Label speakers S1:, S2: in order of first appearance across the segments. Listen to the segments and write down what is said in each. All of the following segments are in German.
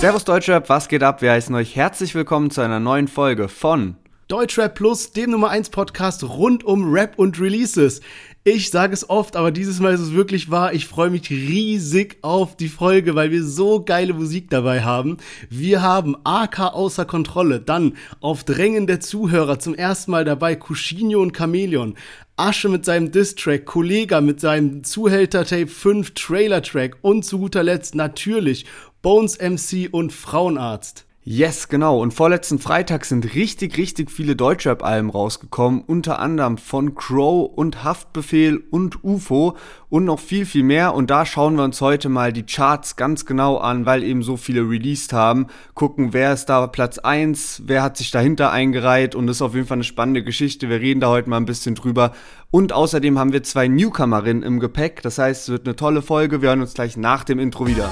S1: Servus Deutschrap, was geht ab? Wir heißen euch herzlich willkommen zu einer neuen Folge von
S2: Deutschrap Plus, dem Nummer 1 Podcast rund um Rap und Releases. Ich sage es oft, aber dieses Mal ist es wirklich wahr. Ich freue mich riesig auf die Folge, weil wir so geile Musik dabei haben. Wir haben AK außer Kontrolle, dann auf Drängen der Zuhörer zum ersten Mal dabei Cushinho und Chameleon. Asche mit seinem Diss-Track, Kollega mit seinem Zuhälter-Tape 5 Trailer-Track und zu guter Letzt natürlich Bones MC und Frauenarzt.
S1: Yes, genau. Und vorletzten Freitag sind richtig, richtig viele Deutschrap-Alben rausgekommen. Unter anderem von Crow und Haftbefehl und UFO und noch viel, viel mehr. Und da schauen wir uns heute mal die Charts ganz genau an, weil eben so viele released haben. Gucken, wer ist da Platz 1, wer hat sich dahinter eingereiht. Und das ist auf jeden Fall eine spannende Geschichte. Wir reden da heute mal ein bisschen drüber. Und außerdem haben wir zwei Newcomerinnen im Gepäck. Das heißt, es wird eine tolle Folge. Wir hören uns gleich nach dem Intro wieder.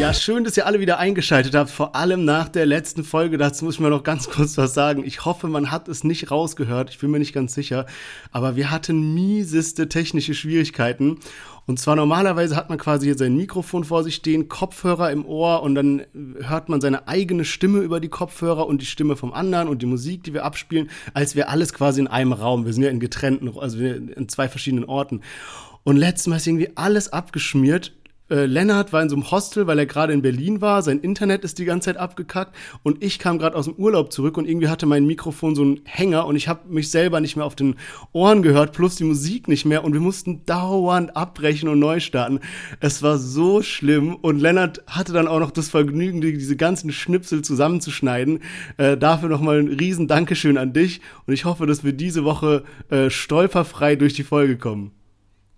S2: Ja, schön, dass ihr alle wieder eingeschaltet habt, vor allem nach der letzten Folge. Dazu muss ich mal noch ganz kurz was sagen. Ich hoffe, man hat es nicht rausgehört. Ich bin mir nicht ganz sicher. Aber wir hatten mieseste technische Schwierigkeiten. Und zwar normalerweise hat man quasi hier sein Mikrofon vor sich stehen, Kopfhörer im Ohr und dann hört man seine eigene Stimme über die Kopfhörer und die Stimme vom anderen und die Musik, die wir abspielen, als wäre alles quasi in einem Raum. Wir sind ja in getrennten, also in zwei verschiedenen Orten. Und letztes Mal ist irgendwie alles abgeschmiert äh, Lennart war in so einem Hostel, weil er gerade in Berlin war. Sein Internet ist die ganze Zeit abgekackt. Und ich kam gerade aus dem Urlaub zurück und irgendwie hatte mein Mikrofon so einen Hänger und ich habe mich selber nicht mehr auf den Ohren gehört, plus die Musik nicht mehr. Und wir mussten dauernd abbrechen und neu starten. Es war so schlimm. Und Lennart hatte dann auch noch das Vergnügen, diese ganzen Schnipsel zusammenzuschneiden. Äh, dafür nochmal ein riesen Dankeschön an dich. Und ich hoffe, dass wir diese Woche äh, stolperfrei durch die Folge kommen.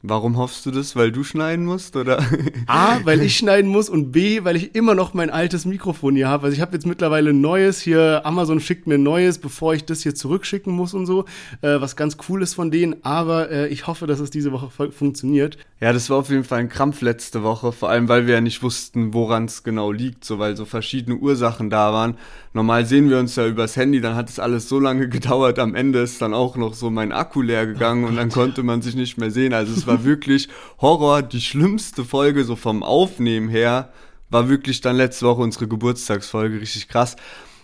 S1: Warum hoffst du das? Weil du schneiden musst, oder?
S2: A, weil ich schneiden muss und B, weil ich immer noch mein altes Mikrofon hier habe. Also ich habe jetzt mittlerweile ein neues hier. Amazon schickt mir ein neues, bevor ich das hier zurückschicken muss und so. Äh, was ganz cool ist von denen. Aber äh, ich hoffe, dass es diese Woche funktioniert.
S1: Ja, das war auf jeden Fall ein Krampf letzte Woche. Vor allem, weil wir ja nicht wussten, woran es genau liegt. So, weil so verschiedene Ursachen da waren. Normal sehen wir uns ja übers Handy. Dann hat es alles so lange gedauert. Am Ende ist dann auch noch so mein Akku leer gegangen oh und dann konnte man sich nicht mehr sehen. Also es war wirklich Horror. Die schlimmste Folge, so vom Aufnehmen her, war wirklich dann letzte Woche unsere Geburtstagsfolge. Richtig krass.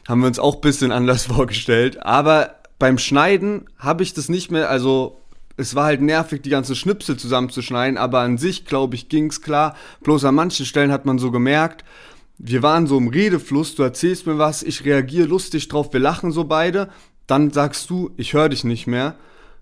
S1: Haben wir uns auch bisschen anders vorgestellt. Aber beim Schneiden habe ich das nicht mehr, also es war halt nervig, die ganzen Schnipsel zusammenzuschneiden, aber an sich, glaube ich, ging's klar. Bloß an manchen Stellen hat man so gemerkt, wir waren so im Redefluss, du erzählst mir was, ich reagiere lustig drauf, wir lachen so beide, dann sagst du, ich höre dich nicht mehr.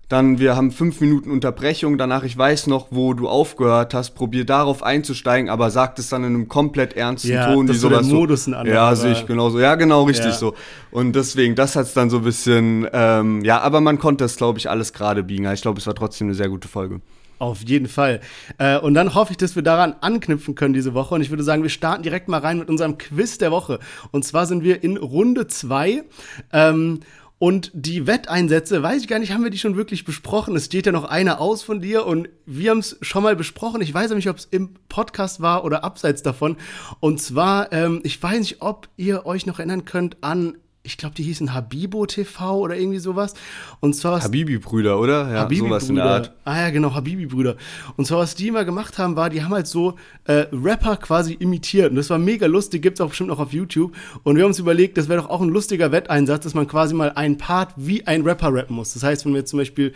S1: Dann, wir haben fünf Minuten Unterbrechung, danach, ich weiß noch, wo du aufgehört hast, probier darauf einzusteigen, aber sagt es dann in einem komplett ernsten
S2: ja,
S1: Ton,
S2: wie sowas.
S1: So,
S2: Modus
S1: ja, sehe ich genauso. Ja, genau, richtig ja. so. Und deswegen, das hat's dann so ein bisschen, ähm, ja, aber man konnte es, glaube ich, alles gerade biegen. Ich glaube, es war trotzdem eine sehr gute Folge.
S2: Auf jeden Fall. Äh, und dann hoffe ich, dass wir daran anknüpfen können diese Woche. Und ich würde sagen, wir starten direkt mal rein mit unserem Quiz der Woche. Und zwar sind wir in Runde zwei. Ähm, und die Wetteinsätze, weiß ich gar nicht, haben wir die schon wirklich besprochen? Es steht ja noch einer aus von dir und wir haben es schon mal besprochen. Ich weiß nicht, ob es im Podcast war oder abseits davon. Und zwar, ähm, ich weiß nicht, ob ihr euch noch erinnern könnt an ich glaube, die hießen Habibo TV oder irgendwie sowas. Und zwar
S1: Habibi-Brüder, oder?
S2: Ja, Habibi sowas in der Art. Ah ja, genau, Habibi-Brüder. Und zwar, was die immer gemacht haben, war, die haben halt so äh, Rapper quasi imitiert. Und das war mega lustig, gibt's auch bestimmt noch auf YouTube. Und wir haben uns überlegt, das wäre doch auch ein lustiger Wetteinsatz, dass man quasi mal einen Part wie ein Rapper rappen muss. Das heißt, wenn man jetzt zum Beispiel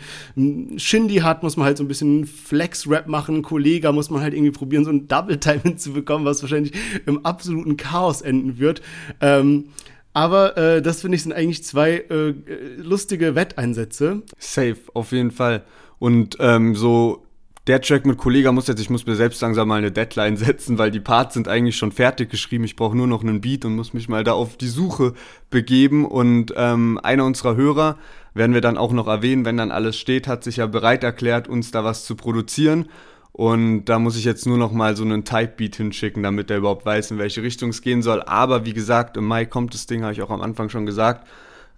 S2: Shindy hat, muss man halt so ein bisschen Flex-Rap machen. Kollega muss man halt irgendwie probieren, so ein Double-Time hinzubekommen, was wahrscheinlich im absoluten Chaos enden wird. Ähm, aber äh, das finde ich sind eigentlich zwei äh, lustige Wetteinsätze.
S1: Safe, auf jeden Fall. Und ähm, so der Track mit Kollega muss jetzt, ich muss mir selbst langsam mal eine Deadline setzen, weil die Parts sind eigentlich schon fertig geschrieben. Ich brauche nur noch einen Beat und muss mich mal da auf die Suche begeben. Und ähm, einer unserer Hörer, werden wir dann auch noch erwähnen, wenn dann alles steht, hat sich ja bereit erklärt, uns da was zu produzieren. Und da muss ich jetzt nur noch mal so einen Type-Beat hinschicken, damit er überhaupt weiß, in welche Richtung es gehen soll. Aber wie gesagt, im Mai kommt das Ding, habe ich auch am Anfang schon gesagt.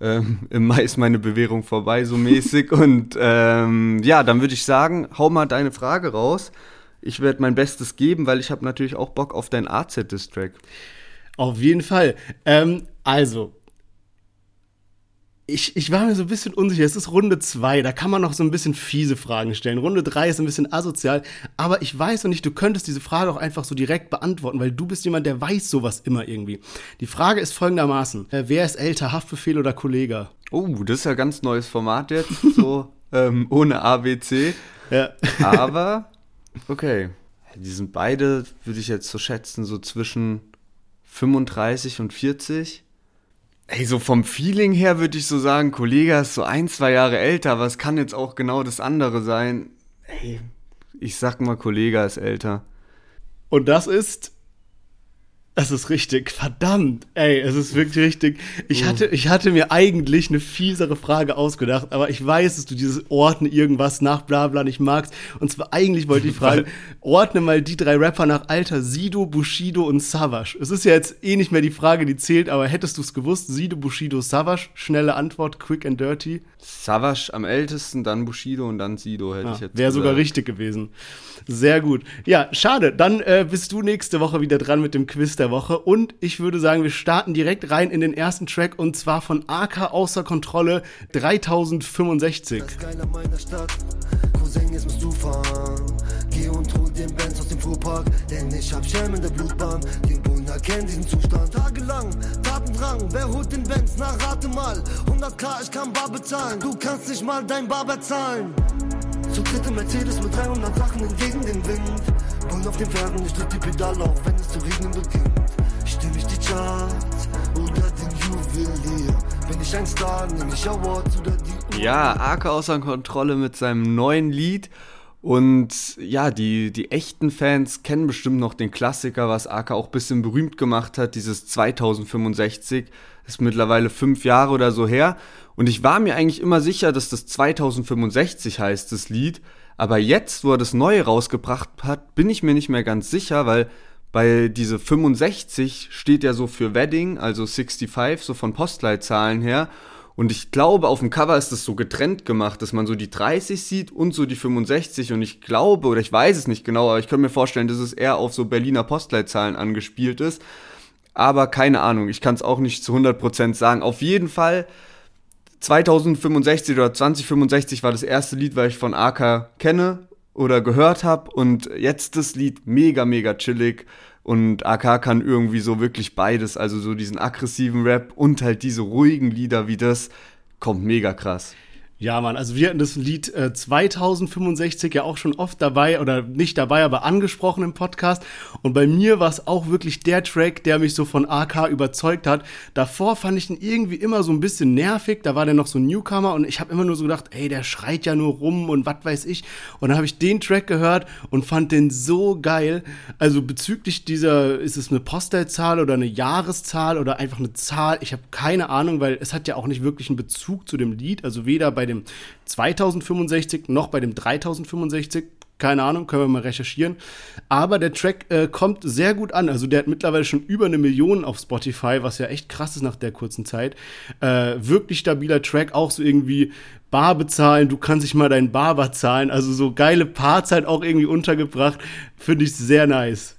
S1: Ähm, Im Mai ist meine Bewährung vorbei, so mäßig. Und ähm, ja, dann würde ich sagen, hau mal deine Frage raus. Ich werde mein Bestes geben, weil ich habe natürlich auch Bock auf deinen AZ-Distrack.
S2: Auf jeden Fall. Ähm, also, ich, ich war mir so ein bisschen unsicher. Es ist Runde 2, da kann man noch so ein bisschen fiese Fragen stellen. Runde 3 ist ein bisschen asozial, aber ich weiß noch nicht, du könntest diese Frage auch einfach so direkt beantworten, weil du bist jemand, der weiß sowas immer irgendwie. Die Frage ist folgendermaßen: äh, Wer ist älter, Haftbefehl oder Kollege?
S1: Oh, das ist ja ein ganz neues Format jetzt, so ähm, ohne ABC. Ja. aber, okay. Die sind beide, würde ich jetzt so schätzen, so zwischen 35 und 40. Ey, so vom Feeling her würde ich so sagen, Kollege ist so ein, zwei Jahre älter, aber es kann jetzt auch genau das andere sein. Ey, ich sag mal, Kollege ist älter.
S2: Und das ist es ist richtig, verdammt, ey, es ist wirklich richtig. Ich hatte, ich hatte mir eigentlich eine fiesere Frage ausgedacht, aber ich weiß, dass du dieses Ordne irgendwas nach Blabla nicht magst. Und zwar eigentlich wollte ich fragen, ordne mal die drei Rapper nach Alter, Sido, Bushido und Savage. Es ist ja jetzt eh nicht mehr die Frage, die zählt, aber hättest du es gewusst, Sido, Bushido, Savage, schnelle Antwort, quick and dirty.
S1: Savage am ältesten, dann Bushido und dann Sido, hätte ja, ich
S2: jetzt Wäre sogar richtig gewesen. Sehr gut. Ja, schade, dann äh, bist du nächste Woche wieder dran mit dem Quiz der Woche. Und ich würde sagen, wir starten direkt rein in den ersten Track und zwar von AK außer Kontrolle 3065. Das Geile meiner Stadt, Cousin, jetzt musst du fahren. Geh und hol den Benz aus dem Fuhrpark, denn ich hab Schelm in der Blutbahn. Die Bullen erkennen diesen Zustand. Tagelang, Tatendrang, wer holt den Benz? Na, rate mal. 100k, ich kann bar bezahlen. Du kannst nicht mal dein Bar bezahlen. Dritte Mercedes mit 300 Sachen entgegen den Wind. Bullen auf den Pferden, ich drück die Pedale auf, wenn es zu regnen beginnt. Stimme ich die Charts oder den Juwelier? Bin ich ein Star, nehme ich Awards oder die...
S1: Ja, Arke außer Kontrolle mit seinem neuen Lied. Und ja, die, die echten Fans kennen bestimmt noch den Klassiker, was Aka auch ein bisschen berühmt gemacht hat, dieses 2065. Ist mittlerweile fünf Jahre oder so her. Und ich war mir eigentlich immer sicher, dass das 2065 heißt, das Lied. Aber jetzt, wo er das Neue rausgebracht hat, bin ich mir nicht mehr ganz sicher, weil bei diese 65 steht ja so für Wedding, also 65, so von Postleitzahlen her. Und ich glaube, auf dem Cover ist das so getrennt gemacht, dass man so die 30 sieht und so die 65. Und ich glaube, oder ich weiß es nicht genau, aber ich könnte mir vorstellen, dass es eher auf so Berliner Postleitzahlen angespielt ist. Aber keine Ahnung, ich kann es auch nicht zu 100% sagen. Auf jeden Fall 2065 oder 2065 war das erste Lied, weil ich von AK kenne oder gehört habe. Und jetzt das Lied mega, mega chillig. Und AK kann irgendwie so wirklich beides, also so diesen aggressiven Rap und halt diese ruhigen Lieder wie das, kommt mega krass.
S2: Ja, Mann, also wir hatten das Lied äh, 2065 ja auch schon oft dabei oder nicht dabei, aber angesprochen im Podcast. Und bei mir war es auch wirklich der Track, der mich so von AK überzeugt hat. Davor fand ich ihn irgendwie immer so ein bisschen nervig. Da war der noch so ein Newcomer und ich habe immer nur so gedacht, ey, der schreit ja nur rum und was weiß ich. Und dann habe ich den Track gehört und fand den so geil. Also bezüglich dieser, ist es eine Postleitzahl oder eine Jahreszahl oder einfach eine Zahl? Ich habe keine Ahnung, weil es hat ja auch nicht wirklich einen Bezug zu dem Lied. Also weder bei bei dem 2065 noch bei dem 3065. Keine Ahnung, können wir mal recherchieren. Aber der Track äh, kommt sehr gut an. Also der hat mittlerweile schon über eine Million auf Spotify, was ja echt krass ist nach der kurzen Zeit. Äh, wirklich stabiler Track, auch so irgendwie Bar bezahlen, du kannst dich mal deinen Barber zahlen. Also so geile Parts halt auch irgendwie untergebracht. Finde ich sehr nice.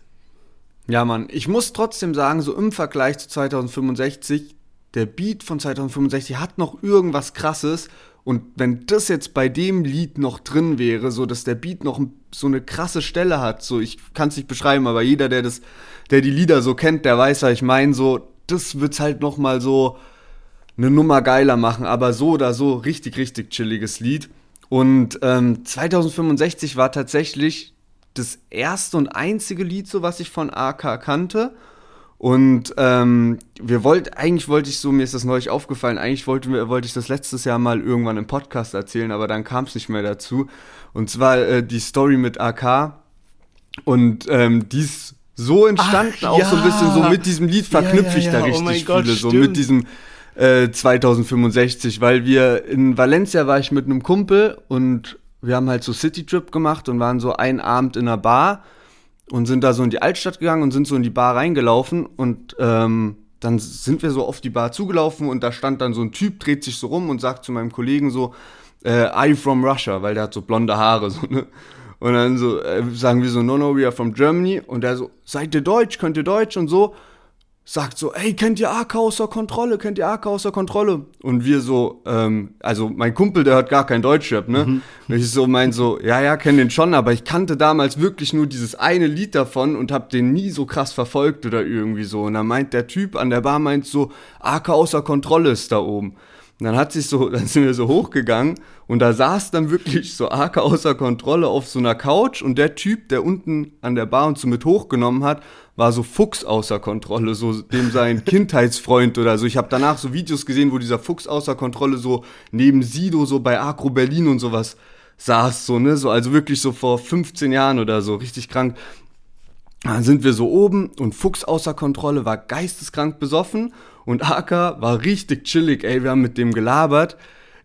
S1: Ja, Mann, ich muss trotzdem sagen, so im Vergleich zu 2065, der Beat von 2065 hat noch irgendwas krasses und wenn das jetzt bei dem Lied noch drin wäre, so dass der Beat noch so eine krasse Stelle hat, so ich kann es nicht beschreiben, aber jeder, der das, der die Lieder so kennt, der weiß, was ich meine, so das wird's halt noch mal so eine Nummer geiler machen, aber so oder so richtig richtig chilliges Lied. Und ähm, 2065 war tatsächlich das erste und einzige Lied, so was ich von AK kannte. Und ähm, wir wollten, eigentlich wollte ich so, mir ist das neulich aufgefallen, eigentlich wollte, wollte ich das letztes Jahr mal irgendwann im Podcast erzählen, aber dann kam es nicht mehr dazu. Und zwar äh, die Story mit AK. Und ähm, die ist so entstanden, Ach, auch ja. so ein bisschen so mit diesem Lied verknüpfe ja, ja, ich da oh richtig oh viele, Gott, so mit diesem äh, 2065, weil wir in Valencia war ich mit einem Kumpel und wir haben halt so City Trip gemacht und waren so einen Abend in einer Bar und sind da so in die Altstadt gegangen und sind so in die Bar reingelaufen und ähm, dann sind wir so auf die Bar zugelaufen und da stand dann so ein Typ, dreht sich so rum und sagt zu meinem Kollegen so, äh, are you from Russia? Weil der hat so blonde Haare, so, ne? Und dann so, äh, sagen wir so, no, no, we are from Germany. Und der so, seid ihr Deutsch? Könnt ihr Deutsch? Und so. Sagt so, ey, kennt ihr AK außer Kontrolle? Kennt ihr AK außer Kontrolle? Und wir so, ähm, also mein Kumpel, der hört gar kein Deutschrap, ne? Mhm. Und ich so mein so, ja, ja, kenn den schon, aber ich kannte damals wirklich nur dieses eine Lied davon und hab den nie so krass verfolgt oder irgendwie so. Und dann meint der Typ an der Bar meint so, AK außer Kontrolle ist da oben. Und dann hat sich so, dann sind wir so hochgegangen und da saß dann wirklich so AK außer Kontrolle auf so einer Couch und der Typ, der unten an der Bar uns so mit hochgenommen hat, war so Fuchs außer Kontrolle, so dem sein Kindheitsfreund oder so. Ich habe danach so Videos gesehen, wo dieser Fuchs außer Kontrolle so neben Sido so bei Agro Berlin und sowas saß, so, ne, so, also wirklich so vor 15 Jahren oder so, richtig krank. Dann sind wir so oben und Fuchs außer Kontrolle war geisteskrank besoffen und Aka war richtig chillig, ey, wir haben mit dem gelabert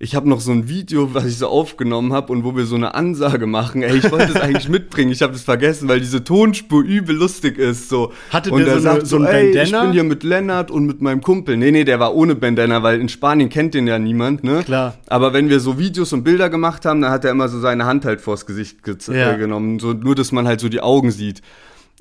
S1: ich habe noch so ein Video, was ich so aufgenommen habe und wo wir so eine Ansage machen. Ey, ich wollte das eigentlich mitbringen, ich habe das vergessen, weil diese Tonspur übel lustig ist. So.
S2: Hatte
S1: und
S2: der so, sagt eine, so ein
S1: ey, Bandana? Ich bin hier mit Lennart und mit meinem Kumpel. Nee, nee, der war ohne Bandana, weil in Spanien kennt den ja niemand, ne?
S2: Klar.
S1: Aber wenn wir so Videos und Bilder gemacht haben, dann hat er immer so seine Hand halt vors Gesicht ge ja. genommen. So, nur, dass man halt so die Augen sieht.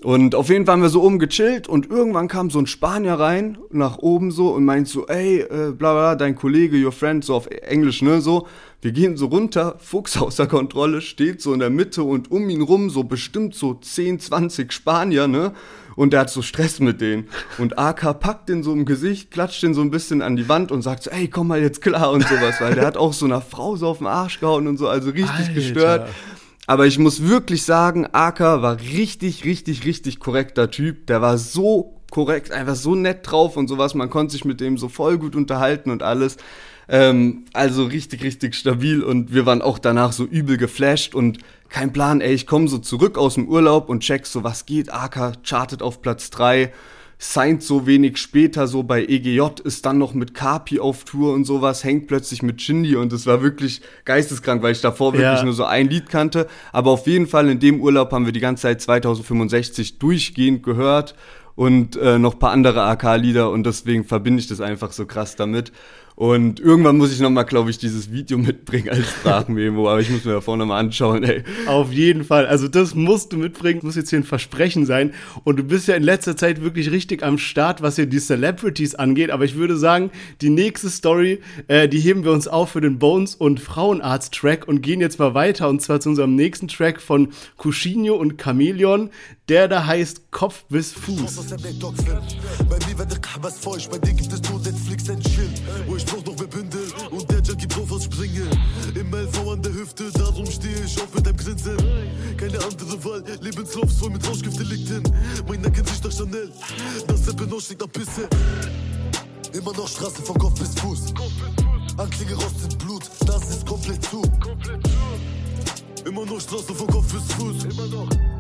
S1: Und auf jeden Fall haben wir so oben gechillt und irgendwann kam so ein Spanier rein, nach oben so und meint so, ey, äh, bla bla, dein Kollege, your friend, so auf Englisch, ne, so. Wir gehen so runter, Fuchs außer Kontrolle, steht so in der Mitte und um ihn rum so bestimmt so 10, 20 Spanier, ne. Und der hat so Stress mit denen. Und AK packt den so im Gesicht, klatscht den so ein bisschen an die Wand und sagt so, ey, komm mal jetzt klar und sowas, weil der hat auch so einer Frau so auf den Arsch gehauen und so, also richtig Alter. gestört. Aber ich muss wirklich sagen, Aka war richtig, richtig, richtig korrekter Typ. Der war so korrekt, einfach so nett drauf und sowas. Man konnte sich mit dem so voll gut unterhalten und alles. Ähm, also richtig, richtig stabil und wir waren auch danach so übel geflasht und kein Plan, ey, ich komme so zurück aus dem Urlaub und check so, was geht. Aka chartet auf Platz 3 signed so wenig später so bei EGJ, ist dann noch mit Kapi auf Tour und sowas, hängt plötzlich mit Shindy und es war wirklich geisteskrank, weil ich davor wirklich ja. nur so ein Lied kannte. Aber auf jeden Fall in dem Urlaub haben wir die ganze Zeit 2065 durchgehend gehört und äh, noch paar andere AK-Lieder und deswegen verbinde ich das einfach so krass damit. Und irgendwann muss ich nochmal, glaube ich, dieses Video mitbringen als Sprachmemo, aber ich muss mir davor nochmal anschauen, ey.
S2: Auf jeden Fall. Also das musst du mitbringen, muss jetzt hier ein Versprechen sein. Und du bist ja in letzter Zeit wirklich richtig am Start, was hier die Celebrities angeht. Aber ich würde sagen, die nächste Story, äh, die heben wir uns auf für den Bones- und Frauenarzt-Track und gehen jetzt mal weiter. Und zwar zu unserem nächsten Track von Cushinho und Chameleon. Der da heißt Kopf bis Fuß. Wo ich brauch noch mehr Bündel und der Junkie drauf aus Springe. Im LV an der Hüfte, darum stehe ich auf mit einem Grinsen. Keine andere Wahl, Lebenslauf voll mit Rauschgiftdelikten. Mein Nacken riecht nach Chanel, das Seppenoch schlägt nach Pisse. Immer noch Straße von Kopf bis Fuß. Anklinge rostet Blut, das ist komplett zu. Immer noch Straße von Kopf bis Fuß. Immer noch.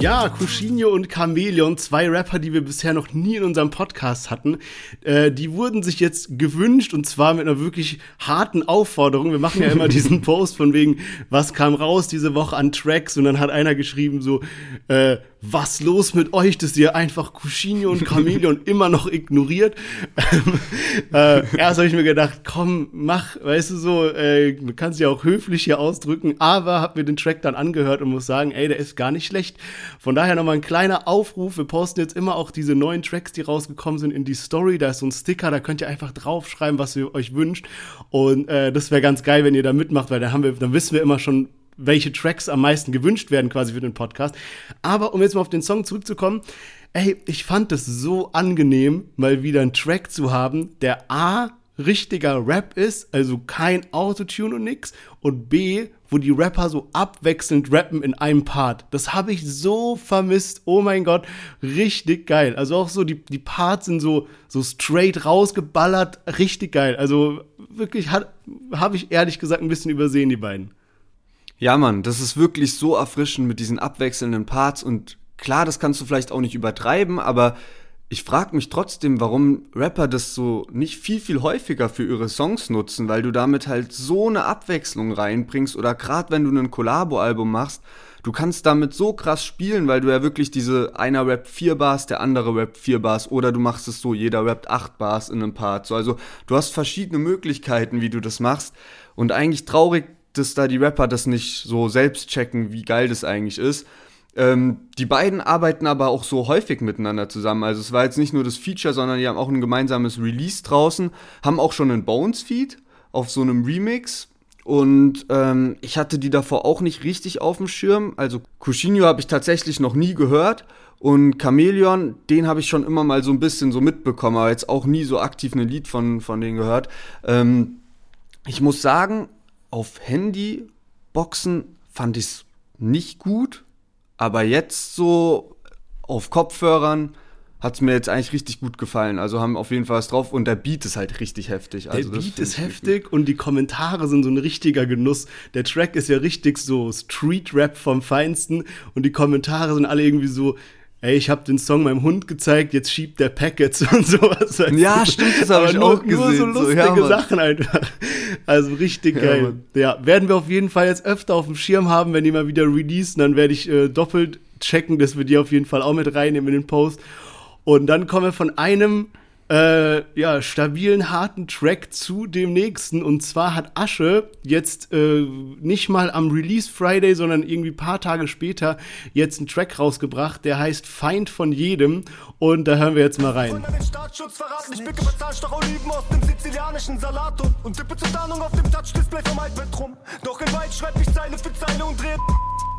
S2: Ja, Cushinho und Chameleon, zwei Rapper, die wir bisher noch nie in unserem Podcast hatten, äh, die wurden sich jetzt gewünscht und zwar mit einer wirklich harten Aufforderung. Wir machen ja immer diesen Post von wegen, was kam raus diese Woche an Tracks und dann hat einer geschrieben so, äh, was los mit euch, dass ihr einfach Cushinho und Chameleon immer noch ignoriert. äh, erst habe ich mir gedacht, komm, mach, weißt du so, äh, du kannst ja auch höflich hier ausdrücken, aber hab mir den Track dann angehört und muss sagen, ey, der ist gar nicht schlecht. Von daher nochmal ein kleiner Aufruf, wir posten jetzt immer auch diese neuen Tracks, die rausgekommen sind, in die Story, da ist so ein Sticker, da könnt ihr einfach draufschreiben, was ihr euch wünscht und äh, das wäre ganz geil, wenn ihr da mitmacht, weil dann haben wir, dann wissen wir immer schon, welche Tracks am meisten gewünscht werden quasi für den Podcast. Aber um jetzt mal auf den Song zurückzukommen, ey, ich fand es so angenehm, mal wieder einen Track zu haben, der A, richtiger Rap ist, also kein Autotune und nix, und B, wo die Rapper so abwechselnd rappen in einem Part. Das habe ich so vermisst. Oh mein Gott, richtig geil. Also auch so die, die Parts sind so, so straight rausgeballert, richtig geil. Also wirklich habe ich ehrlich gesagt ein bisschen übersehen, die beiden.
S1: Ja, Mann, das ist wirklich so erfrischend mit diesen abwechselnden Parts und klar, das kannst du vielleicht auch nicht übertreiben, aber ich frage mich trotzdem, warum Rapper das so nicht viel, viel häufiger für ihre Songs nutzen, weil du damit halt so eine Abwechslung reinbringst oder gerade wenn du ein Collabo-Album machst, du kannst damit so krass spielen, weil du ja wirklich diese, einer rappt vier Bars, der andere rappt vier Bars oder du machst es so, jeder rappt acht Bars in einem Part. So, also du hast verschiedene Möglichkeiten, wie du das machst und eigentlich traurig dass da die Rapper das nicht so selbst checken, wie geil das eigentlich ist. Ähm, die beiden arbeiten aber auch so häufig miteinander zusammen. Also es war jetzt nicht nur das Feature, sondern die haben auch ein gemeinsames Release draußen, haben auch schon einen Bones-Feed auf so einem Remix. Und ähm, ich hatte die davor auch nicht richtig auf dem Schirm. Also Cushinho habe ich tatsächlich noch nie gehört. Und Chameleon, den habe ich schon immer mal so ein bisschen so mitbekommen, aber jetzt auch nie so aktiv ein Lied von, von denen gehört. Ähm, ich muss sagen, auf Handy-Boxen fand ich es nicht gut, aber jetzt so auf Kopfhörern hat es mir jetzt eigentlich richtig gut gefallen. Also haben auf jeden Fall was drauf und der Beat ist halt richtig heftig.
S2: Also der Beat ist heftig und die Kommentare sind so ein richtiger Genuss. Der Track ist ja richtig so Street-Rap vom Feinsten und die Kommentare sind alle irgendwie so, ey, ich habe den Song meinem Hund gezeigt, jetzt schiebt der Packets und sowas.
S1: Ja, stimmt, das habe ich
S2: nur,
S1: auch gesehen. Nur
S2: so lustige so, ja, Sachen einfach. Also richtig geil. Ja, ja, werden wir auf jeden Fall jetzt öfter auf dem Schirm haben, wenn die mal wieder releasen, dann werde ich äh, doppelt checken, dass wir die auf jeden Fall auch mit reinnehmen in den Post. Und dann kommen wir von einem äh, ja, stabilen, harten Track zu dem nächsten. Und zwar hat Asche jetzt äh, nicht mal am Release Friday, sondern irgendwie paar Tage später jetzt einen Track rausgebracht, der heißt Feind von jedem. Und da hören wir jetzt mal rein. Ich blicke doch Oliven aus dem sizilianischen Salat und tippe zur Tarnung auf dem Touch-Display vom iPad rum. Doch in Wald schreib ich Zeile für Zeile und drehe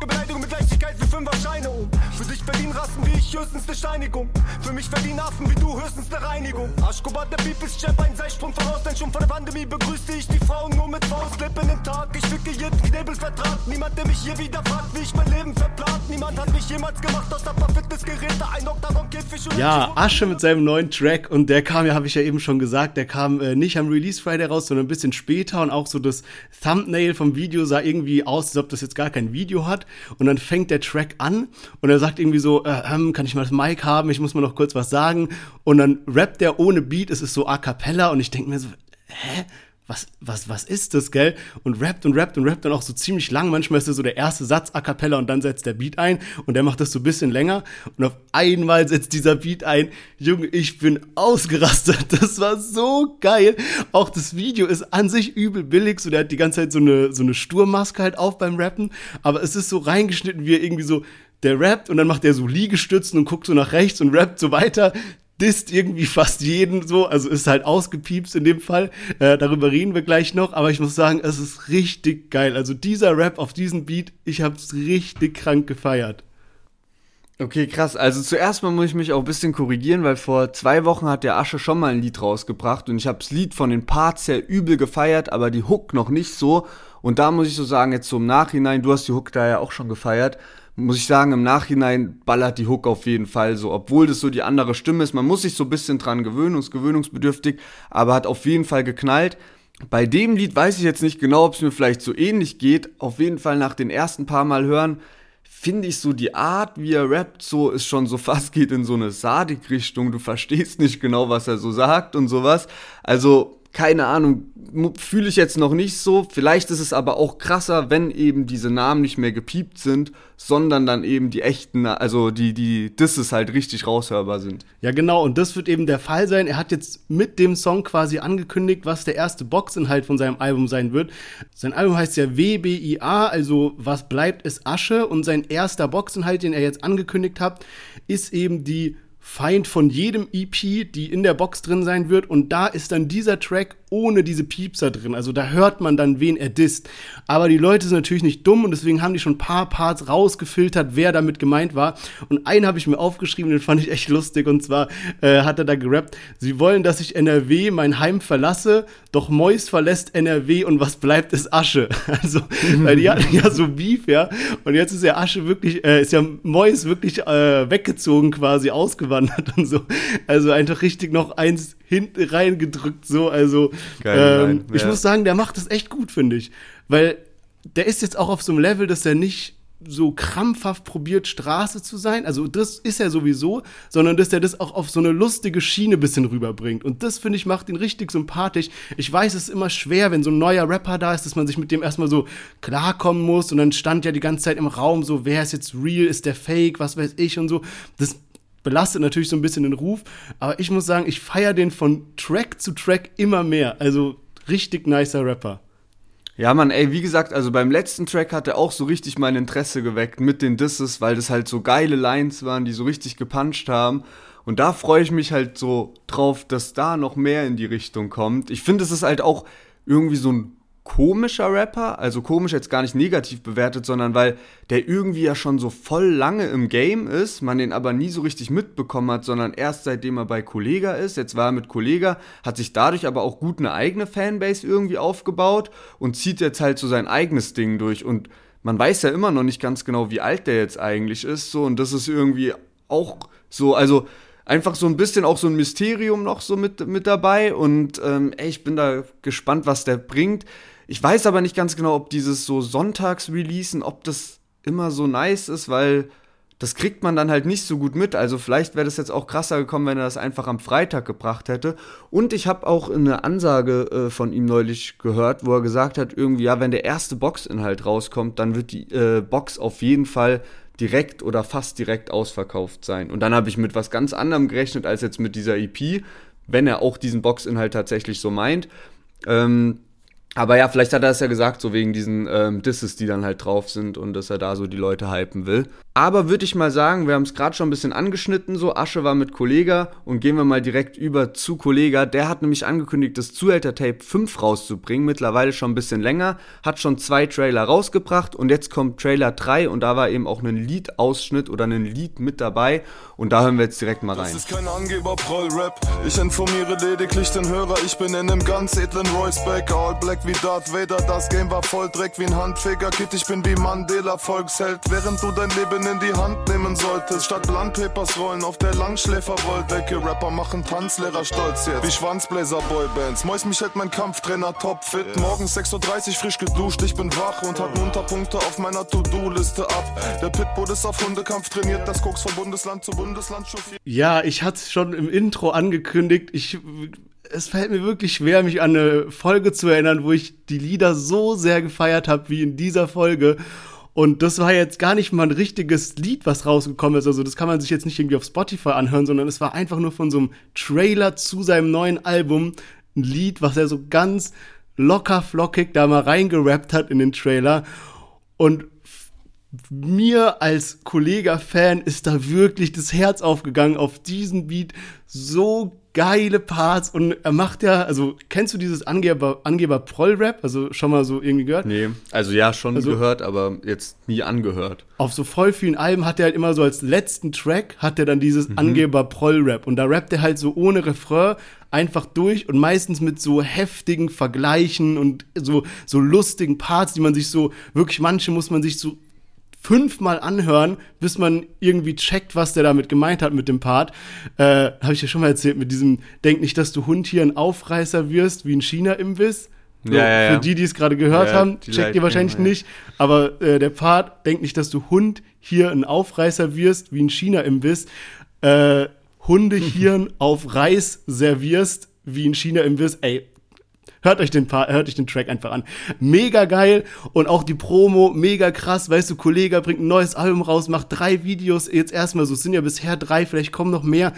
S2: Beleidigung mit Leichtigkeit wie fünfer Scheine um. Für dich verdienen Rassen wie ich höchstens eine Steinigung. Für mich verdienen Affen wie du höchstens eine Reinigung. Aschkobat, der People's Champ, ein Seilsprung voraus, denn schon vor der Pandemie begrüßte ich die Frauen nur mit Faustlippen im Tag. Ich ficke jeden Knebelvertrag. Niemand, der mich hier wieder fragt, wie ich mein Leben verplant. Niemand hat mich jemals gemacht aus ein paar Fitnessgeräte, ein Oktagon-Käfig und Ja, Asche mit seinem neuen Track. Und der kam ja, habe ich ja eben schon gesagt, der kam äh, nicht am Release Friday raus, sondern ein bisschen später. Und auch so das Thumbnail vom Video sah irgendwie aus, als ob das jetzt gar kein Video hat. Und dann fängt der Track an. Und er sagt irgendwie so, äh, ähm, kann ich mal das Mic haben, ich muss mal noch kurz was sagen. Und dann rappt er ohne Beat, es ist so a cappella und ich denke mir so, hä? was, was, was ist das, gell? Und rappt und rappt und rappt dann auch so ziemlich lang. Manchmal ist das so der erste Satz a cappella und dann setzt der Beat ein und der macht das so ein bisschen länger und auf einmal setzt dieser Beat ein. Junge, ich bin ausgerastet. Das war so geil. Auch das Video ist an sich übel billig. So, der hat die ganze Zeit so eine, so eine Sturmmaske halt auf beim Rappen, aber es ist so reingeschnitten, wie er irgendwie so der rappt und dann macht er so Liegestützen und guckt so nach rechts und rappt so weiter disst irgendwie fast jeden so, also ist halt ausgepiepst in dem Fall. Äh, darüber reden wir gleich noch, aber ich muss sagen, es ist richtig geil. Also dieser Rap auf diesen Beat, ich hab's richtig krank gefeiert.
S1: Okay, krass. Also zuerst mal muss ich mich auch ein bisschen korrigieren, weil vor zwei Wochen hat der Asche schon mal ein Lied rausgebracht und ich habe das Lied von den Parts her übel gefeiert, aber die Hook noch nicht so. Und da muss ich so sagen, jetzt so im Nachhinein, du hast die Hook da ja auch schon gefeiert, muss ich sagen, im Nachhinein ballert die Hook auf jeden Fall so, obwohl das so die andere Stimme ist. Man muss sich so ein bisschen dran gewöhnen, ist gewöhnungsbedürftig, aber hat auf jeden Fall geknallt. Bei dem Lied weiß ich jetzt nicht genau, ob es mir vielleicht so ähnlich geht. Auf jeden Fall nach den ersten paar Mal hören, finde ich so die Art, wie er rappt, so ist schon so fast geht in so eine Sadik-Richtung. Du verstehst nicht genau, was er so sagt und sowas. Also keine Ahnung, fühle ich jetzt noch nicht so. Vielleicht ist es aber auch krasser, wenn eben diese Namen nicht mehr gepiept sind, sondern dann eben die echten, also die, die Disses halt richtig raushörbar sind.
S2: Ja, genau, und das wird eben der Fall sein. Er hat jetzt mit dem Song quasi angekündigt, was der erste Boxinhalt von seinem Album sein wird. Sein Album heißt ja WBIA, also was bleibt ist Asche. Und sein erster Boxinhalt, den er jetzt angekündigt hat, ist eben die Feind von jedem EP, die in der Box drin sein wird. Und da ist dann dieser Track ohne diese Piepser drin. Also da hört man dann, wen er disst. Aber die Leute sind natürlich nicht dumm und deswegen haben die schon ein paar Parts rausgefiltert, wer damit gemeint war. Und einen habe ich mir aufgeschrieben, den fand ich echt lustig. Und zwar äh, hat er da gerappt, sie wollen, dass ich NRW mein Heim verlasse, doch Mois verlässt NRW und was bleibt ist Asche. Also, weil die hatten ja so Beef, ja. Und jetzt ist ja Asche wirklich, äh, ist ja Mois wirklich äh, weggezogen quasi, ausgewandert und so. Also einfach richtig noch eins hinten reingedrückt, so. Also, Geil, ähm, ich muss sagen, der macht das echt gut, finde ich. Weil der ist jetzt auch auf so einem Level, dass er nicht so krampfhaft probiert, Straße zu sein. Also das ist er sowieso, sondern dass er das auch auf so eine lustige Schiene bisschen rüberbringt. Und das, finde ich, macht ihn richtig sympathisch. Ich weiß, es ist immer schwer, wenn so ein neuer Rapper da ist, dass man sich mit dem erstmal so klarkommen muss. Und dann stand ja die ganze Zeit im Raum so, wer ist jetzt real, ist der fake, was weiß ich und so. Das belastet natürlich so ein bisschen den Ruf. Aber ich muss sagen, ich feiere den von Track zu Track immer mehr. Also richtig nicer Rapper.
S1: Ja, Mann, ey, wie gesagt, also beim letzten Track hat er auch so richtig mein Interesse geweckt mit den Disses, weil das halt so geile Lines waren, die so richtig gepuncht haben. Und da freue ich mich halt so drauf, dass da noch mehr in die Richtung kommt. Ich finde, es ist halt auch irgendwie so ein komischer Rapper, also komisch jetzt gar nicht negativ bewertet, sondern weil der irgendwie ja schon so voll lange im Game ist, man den aber nie so richtig mitbekommen hat, sondern erst seitdem er bei Kollega ist. Jetzt war er mit Kollega, hat sich dadurch aber auch gut eine eigene Fanbase irgendwie aufgebaut und zieht jetzt halt so sein eigenes Ding durch und man weiß ja immer noch nicht ganz genau, wie alt der jetzt eigentlich ist, so und das ist irgendwie auch so, also einfach so ein bisschen auch so ein Mysterium noch so mit, mit dabei und ähm, ey, ich bin da gespannt, was der bringt. Ich weiß aber nicht ganz genau, ob dieses so Sonntags-Releasen, ob das immer so nice ist, weil das kriegt man dann halt nicht so gut mit. Also vielleicht wäre das jetzt auch krasser gekommen, wenn er das einfach am Freitag gebracht hätte. Und ich habe auch eine Ansage äh, von ihm neulich gehört, wo er gesagt hat, irgendwie, ja, wenn der erste Boxinhalt rauskommt, dann wird die äh, Box auf jeden Fall direkt oder fast direkt ausverkauft sein. Und dann habe ich mit was ganz anderem gerechnet als jetzt mit dieser EP, wenn er auch diesen Boxinhalt tatsächlich so meint. Ähm, aber ja, vielleicht hat er es ja gesagt, so wegen diesen ähm, Disses, die dann halt drauf sind und dass er da so die Leute hypen will. Aber würde ich mal sagen, wir haben es gerade schon ein bisschen angeschnitten, so Asche war mit Kollega und gehen wir mal direkt über zu Kollega. Der hat nämlich angekündigt, das Zuhälter-Tape 5 rauszubringen, mittlerweile schon ein bisschen länger, hat schon zwei Trailer rausgebracht und jetzt kommt Trailer 3 und da war eben auch ein Lied-Ausschnitt oder ein Lied mit dabei und da hören wir jetzt direkt mal rein.
S3: Das ist kein Angeber Proll-Rap, ich informiere lediglich den Hörer, ich bin in einem ganz edlen Royce Back, all black wie Darth Vader, das Game war voll Dreck wie ein Handfeger, Kid, ich bin wie Mandela, Volksheld, während du dein Leben in die Hand nehmen solltest. Statt Landpapers rollen auf der Langschläferwolldecke. Rapper machen Tanzlehrer stolz jetzt. Wie Schwanzbläser Boybands. Mäus mich hält mein Kampftrainer topfit. Morgens 6.30 Uhr frisch geduscht. Ich bin wach und hab Unterpunkte auf meiner To-Do-Liste ab. Der Pitbull ist auf Hundekampf trainiert. Das Koks von Bundesland zu Bundesland chauffiert.
S2: Ja, ich hatte es schon im Intro angekündigt. Ich es fällt mir wirklich schwer, mich an eine Folge zu erinnern, wo ich die Lieder so sehr gefeiert habe wie in dieser Folge. Und das war jetzt gar nicht mal ein richtiges Lied, was rausgekommen ist. Also das kann man sich jetzt nicht irgendwie auf Spotify anhören, sondern es war einfach nur von so einem Trailer zu seinem neuen Album ein Lied, was er so ganz locker flockig da mal reingerappt hat in den Trailer. Und mir als Kollega-Fan ist da wirklich das Herz aufgegangen auf diesen Beat. So geile Parts und er macht ja, also kennst du dieses Angeber, Angeber Proll-Rap? Also schon mal so irgendwie gehört?
S1: Nee, also ja, schon also, gehört, aber jetzt nie angehört.
S2: Auf so voll vielen Alben hat er halt immer so als letzten Track hat er dann dieses mhm. Angeber Proll-Rap und da rappt er halt so ohne Refrain einfach durch und meistens mit so heftigen Vergleichen und so, so lustigen Parts, die man sich so, wirklich manche muss man sich so fünfmal anhören, bis man irgendwie checkt, was der damit gemeint hat mit dem Part. Äh, Habe ich ja schon mal erzählt mit diesem, denk nicht, dass du Hund hier ein Aufreißer wirst wie ein China-Imbiss. So, ja, ja, ja. Für die, die es gerade gehört haben, checkt ihr wahrscheinlich nicht. Aber äh, der Part, denk nicht, dass du Hund hier ein Aufreißer wirst wie ein China-Imbiss. Äh, Hundehirn auf Reis servierst wie ein China-Imbiss. Ey, Hört euch den, hört euch den Track einfach an. Mega geil und auch die Promo mega krass. Weißt du, Kollege bringt ein neues Album raus, macht drei Videos jetzt erstmal so. Es sind ja bisher drei, vielleicht kommen noch mehr.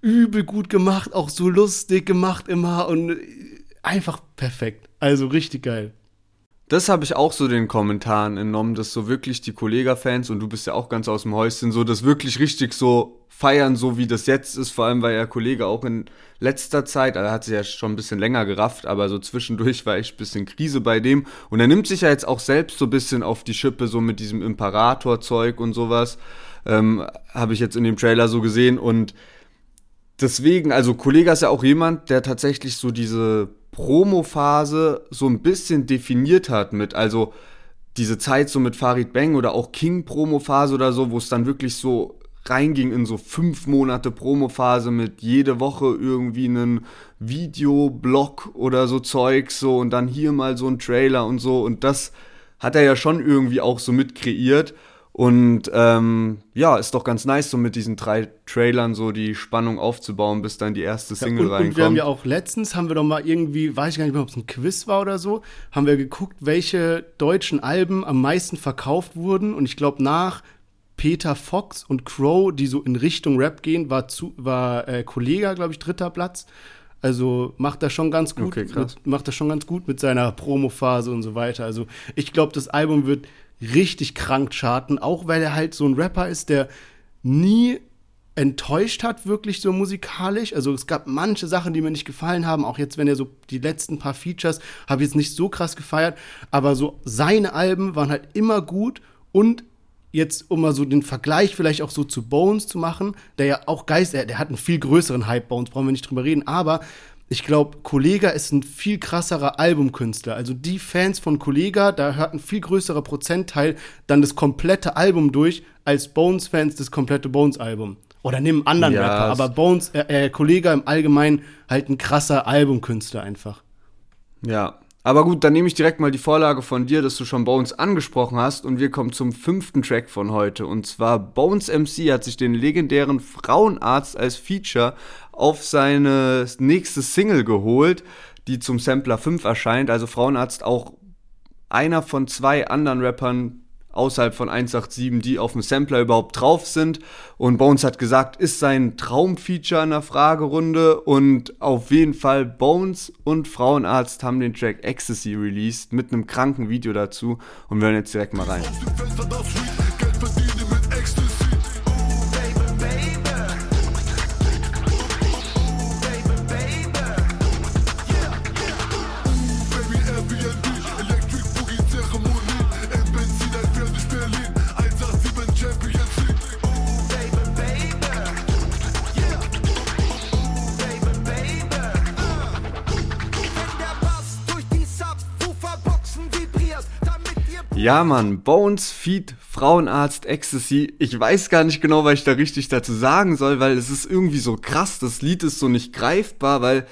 S2: Übel gut gemacht, auch so lustig gemacht immer und einfach perfekt. Also richtig geil.
S1: Das habe ich auch so den Kommentaren entnommen, dass so wirklich die Kollega-Fans, und du bist ja auch ganz aus dem Häuschen, so das wirklich richtig so feiern, so wie das jetzt ist, vor allem weil er Kollege auch in letzter Zeit, also er hat sich ja schon ein bisschen länger gerafft, aber so zwischendurch war echt ein bisschen Krise bei dem. Und er nimmt sich ja jetzt auch selbst so ein bisschen auf die Schippe, so mit diesem Imperator-Zeug und sowas. Ähm, habe ich jetzt in dem Trailer so gesehen und deswegen, also Kollege ist ja auch jemand, der tatsächlich so diese Promo-Phase so ein bisschen definiert hat mit, also diese Zeit so mit Farid Bang oder auch King-Promo-Phase oder so, wo es dann wirklich so reinging in so fünf Monate Promo-Phase mit jede Woche irgendwie einen Videoblog oder so Zeugs so und dann hier mal so ein Trailer und so. Und das hat er ja schon irgendwie auch so mit kreiert und ähm, ja, ist doch ganz nice, so mit diesen drei Trailern so die Spannung aufzubauen, bis dann die erste Single ja, und, reinkommt.
S2: Und wir haben ja auch letztens, haben wir doch mal irgendwie, weiß ich gar nicht mehr, ob es ein Quiz war oder so, haben wir geguckt, welche deutschen Alben am meisten verkauft wurden. Und ich glaube, nach Peter Fox und Crow, die so in Richtung Rap gehen, war, zu, war äh, Kollega, glaube ich, dritter Platz. Also macht das schon ganz gut.
S1: Okay.
S2: Mit, macht das schon ganz gut mit seiner Promophase und so weiter. Also ich glaube, das Album wird richtig krank charten, auch weil er halt so ein Rapper ist, der nie enttäuscht hat, wirklich so musikalisch. Also es gab manche Sachen, die mir nicht gefallen haben. Auch jetzt, wenn er so die letzten paar Features, habe ich jetzt nicht so krass gefeiert. Aber so seine Alben waren halt immer gut und jetzt, um mal so den Vergleich vielleicht auch so zu Bones zu machen, der ja auch Geist, der, der hat einen viel größeren Hype, Bones, brauchen wir nicht drüber reden, aber ich glaube, Kollega ist ein viel krasserer Albumkünstler. Also die Fans von Kollega, da hört ein viel größerer Prozentteil dann das komplette Album durch, als Bones-Fans das komplette Bones-Album. Oder nimm einen anderen
S1: Ja,
S2: Rapper, aber Bones, äh, äh, Kollega im Allgemeinen halt ein krasser Albumkünstler einfach.
S1: Ja. Aber gut, dann nehme ich direkt mal die Vorlage von dir, dass du schon Bones angesprochen hast und wir kommen zum fünften Track von heute. Und zwar Bones MC hat sich den legendären Frauenarzt als Feature auf seine nächste Single geholt, die zum Sampler 5 erscheint. Also Frauenarzt auch einer von zwei anderen Rappern außerhalb von 187, die auf dem Sampler überhaupt drauf sind. Und Bones hat gesagt, ist sein Traumfeature in der Fragerunde. Und auf jeden Fall Bones und Frauenarzt haben den Track Ecstasy released mit einem kranken Video dazu. Und wir hören jetzt direkt mal rein. Ja, Mann, Bones, Feed, Frauenarzt, Ecstasy. Ich weiß gar nicht genau, was ich da richtig dazu sagen soll, weil es ist irgendwie so krass. Das Lied ist so nicht greifbar, weil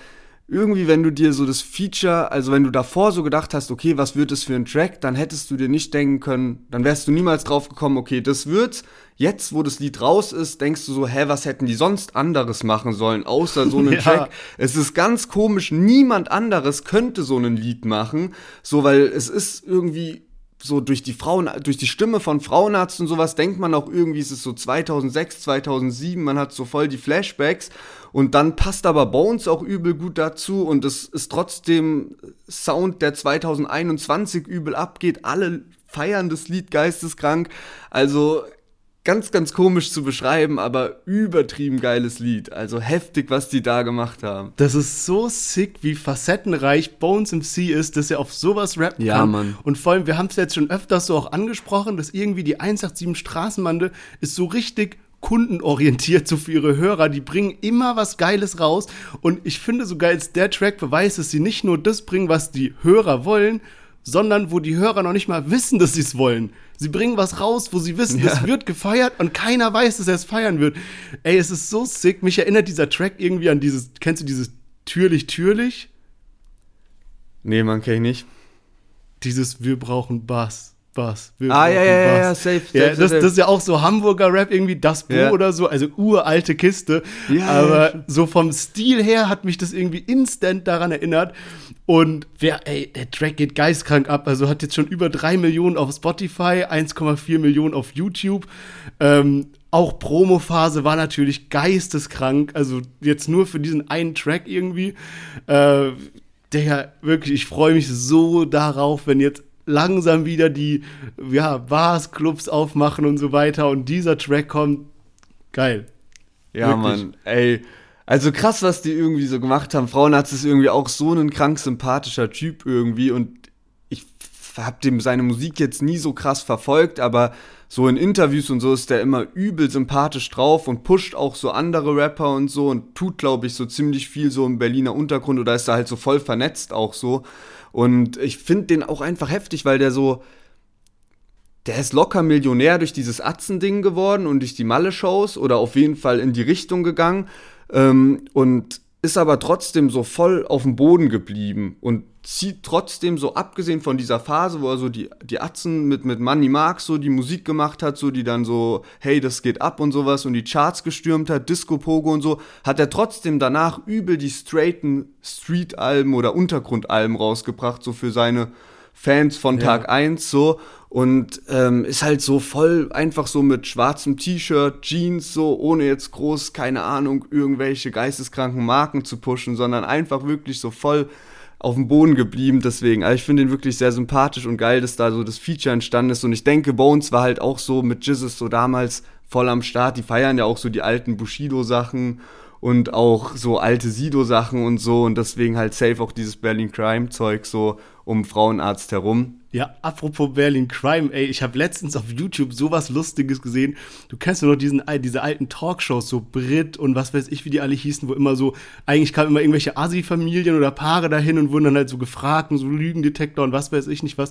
S1: irgendwie, wenn du dir so das Feature, also wenn du davor so gedacht hast, okay, was wird es für ein Track, dann hättest du dir nicht denken können, dann wärst du niemals drauf gekommen, okay, das wird's. Jetzt, wo das Lied raus ist, denkst du so, hä, was hätten die sonst anderes machen sollen, außer so einen
S2: Ja.
S1: Track? Es ist ganz komisch, niemand anderes könnte so ein Lied machen, so, weil es ist irgendwie so durch die Frauen, durch die Stimme von Frauenarzt und sowas denkt man auch irgendwie, es ist so 2006, 2007, man hat so voll die Flashbacks und dann passt aber Bones auch übel gut dazu und es ist trotzdem Sound, der 2021 übel abgeht, alle feiern das Lied geisteskrank, also ganz, ganz komisch zu beschreiben, aber übertrieben geiles Lied, also heftig, was die da gemacht haben.
S2: Das ist so sick, wie facettenreich Bones MC ist, dass er auf sowas rappen
S1: Ja,
S2: kann.
S1: Mann.
S2: Und vor allem, wir haben es jetzt schon öfters so auch angesprochen, dass irgendwie die 187 Straßenbande ist so richtig kundenorientiert so für ihre Hörer. Die bringen immer was Geiles raus. Und ich finde sogar jetzt der Track beweist, dass sie nicht nur das bringen, was die Hörer wollen, sondern wo die Hörer noch nicht mal wissen, dass sie es wollen. Sie bringen was raus, wo sie wissen,
S1: Ja.
S2: es wird gefeiert und keiner weiß, dass er es feiern wird. Ey, es ist so sick. Mich erinnert dieser Track irgendwie an dieses, kennst du dieses Türlich, Türlich?
S1: Nee, man kenn ich nicht.
S2: Dieses Wir brauchen Bass. Bass. Wir
S1: Ah, ja, ja, ja, safe, safe,
S2: Ja,
S1: safe,
S2: das,
S1: safe.
S2: das ist ja auch so Hamburger Rap, irgendwie das Bo
S1: Ja.
S2: oder so, also uralte Kiste.
S1: Ja,
S2: Aber so vom Stil her hat mich das irgendwie instant daran erinnert. Und wer, ey, der Track geht geistkrank ab. Also hat jetzt schon über drei Millionen auf Spotify, 1,4 Millionen auf YouTube. Ähm, auch Promophase war natürlich geisteskrank. Also jetzt nur für diesen einen Track irgendwie. Äh, der wirklich, ich freue mich so darauf, wenn jetzt langsam wieder die ja, Bars, Clubs aufmachen und so weiter und dieser Track kommt. Geil.
S1: Ja,
S2: Wirklich.
S1: Mann, ey. Also krass, was die irgendwie so gemacht haben. Frauenarzt ist irgendwie auch so ein krank sympathischer Typ irgendwie und ich hab dem seine Musik jetzt nie so krass verfolgt, aber so in Interviews und so ist der immer übel sympathisch drauf und pusht auch so andere Rapper und so und tut, glaube ich, so ziemlich viel so im Berliner Untergrund oder ist da halt so voll vernetzt auch so. Und ich finde den auch einfach heftig, weil der so, der ist locker Millionär durch dieses Atzen-Ding geworden und durch die Malle-Shows oder auf jeden Fall in die Richtung gegangen ähm, und ist aber trotzdem so voll auf dem Boden geblieben und zieht trotzdem so, abgesehen von dieser Phase, wo er so die, die Atzen mit, mit Money Mark so die Musik gemacht hat, so die dann so, hey, das geht ab und sowas und die Charts gestürmt hat, Disco Pogo und so, hat er trotzdem danach übel die straighten Street-Alben oder Untergrundalben rausgebracht, so für seine Fans von Tag 1 so und ähm, ist halt so voll einfach so mit schwarzem T-Shirt, Jeans so, ohne jetzt groß, keine Ahnung, irgendwelche geisteskranken Marken zu pushen, sondern einfach wirklich so voll auf dem Boden geblieben. Deswegen, also ich finde ihn wirklich sehr sympathisch und geil, dass da so das Feature entstanden ist. Und ich denke, Bones war halt auch so mit Jizzes so damals voll am Start. Die feiern ja auch so die alten Bushido-Sachen und auch so alte Sido-Sachen und so. Und deswegen halt safe auch dieses Berlin Crime-Zeug so um Frauenarzt herum.
S2: Ja, apropos Berlin Crime, ey, ich habe letztens auf YouTube sowas Lustiges gesehen. Du kennst ja noch diesen, diese alten Talkshows, so Brit und was weiß ich, wie die alle hießen, wo immer so, eigentlich kamen immer irgendwelche Asi-Familien oder Paare dahin und wurden dann halt so gefragt und so Lügendetektor und was weiß ich nicht was.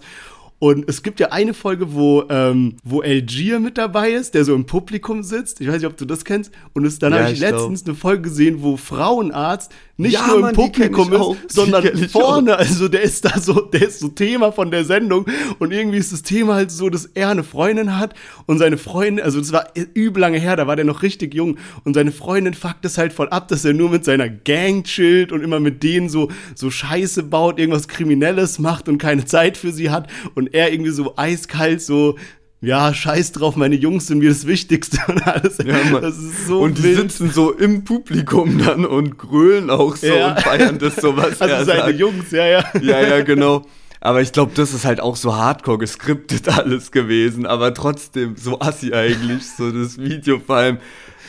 S2: Und es gibt ja eine Folge, wo, ähm, wo Algier mit dabei ist, der so im Publikum sitzt. Ich weiß nicht, ob du das kennst. Und es, dann
S1: Ja,
S2: habe ich
S1: ich
S2: letztens eine Folge gesehen, wo Frauenarzt nicht
S1: Ja,
S2: nur im
S1: Mann, kenn
S2: Publikum
S1: auch.
S2: ist, sondern vorne. Also der ist da so, der ist so Thema von der Sendung. Und irgendwie ist das Thema halt so, dass er eine Freundin hat und seine Freundin, also das war übel lange her, da war der noch richtig jung. Und seine Freundin fuckt es halt voll ab, dass er nur mit seiner Gang chillt und immer mit denen so, so Scheiße baut, irgendwas Kriminelles macht und keine Zeit für sie hat. Und er irgendwie so eiskalt so, ja, scheiß drauf, meine Jungs sind mir das Wichtigste und alles.
S1: Ja,
S2: das ist so
S1: und die
S2: wild.
S1: sitzen so im Publikum dann und grölen auch so
S2: Ja.
S1: und feiern das so, was
S2: Also
S1: er
S2: seine
S1: sagt.
S2: Jungs, ja, ja.
S1: Ja, ja, genau. Aber ich glaube, das ist halt auch so hardcore geskriptet alles gewesen, aber trotzdem so assi eigentlich, so das Video vor allem.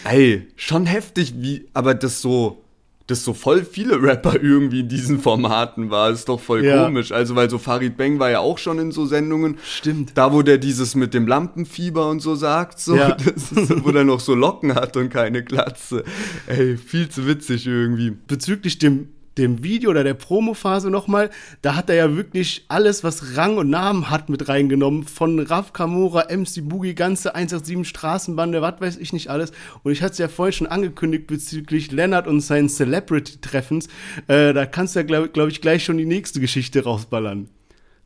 S1: Ey, schon heftig, wie, aber das so, das so voll viele Rapper irgendwie in diesen Formaten war, ist doch voll
S2: Ja.
S1: komisch. Also, weil so Farid Bang war ja auch schon in so Sendungen.
S2: Stimmt.
S1: Da, wo der dieses mit dem Lampenfieber und so sagt, so,
S2: Ja.
S1: ist, wo der noch so Locken hat und keine Glatze. Ey, viel zu witzig irgendwie.
S2: bezüglich dem, dem Video oder der Promophase nochmal, da hat er ja wirklich alles, was Rang und Namen hat, mit reingenommen. Von Raf Kamora, MC Boogie, ganze 187 Straßenbande, was weiß ich nicht alles. Und ich hatte es ja vorhin schon angekündigt bezüglich Lennart und seinen Celebrity-Treffens. Äh, da kannst du ja, glaube glaub ich, gleich schon die nächste Geschichte rausballern.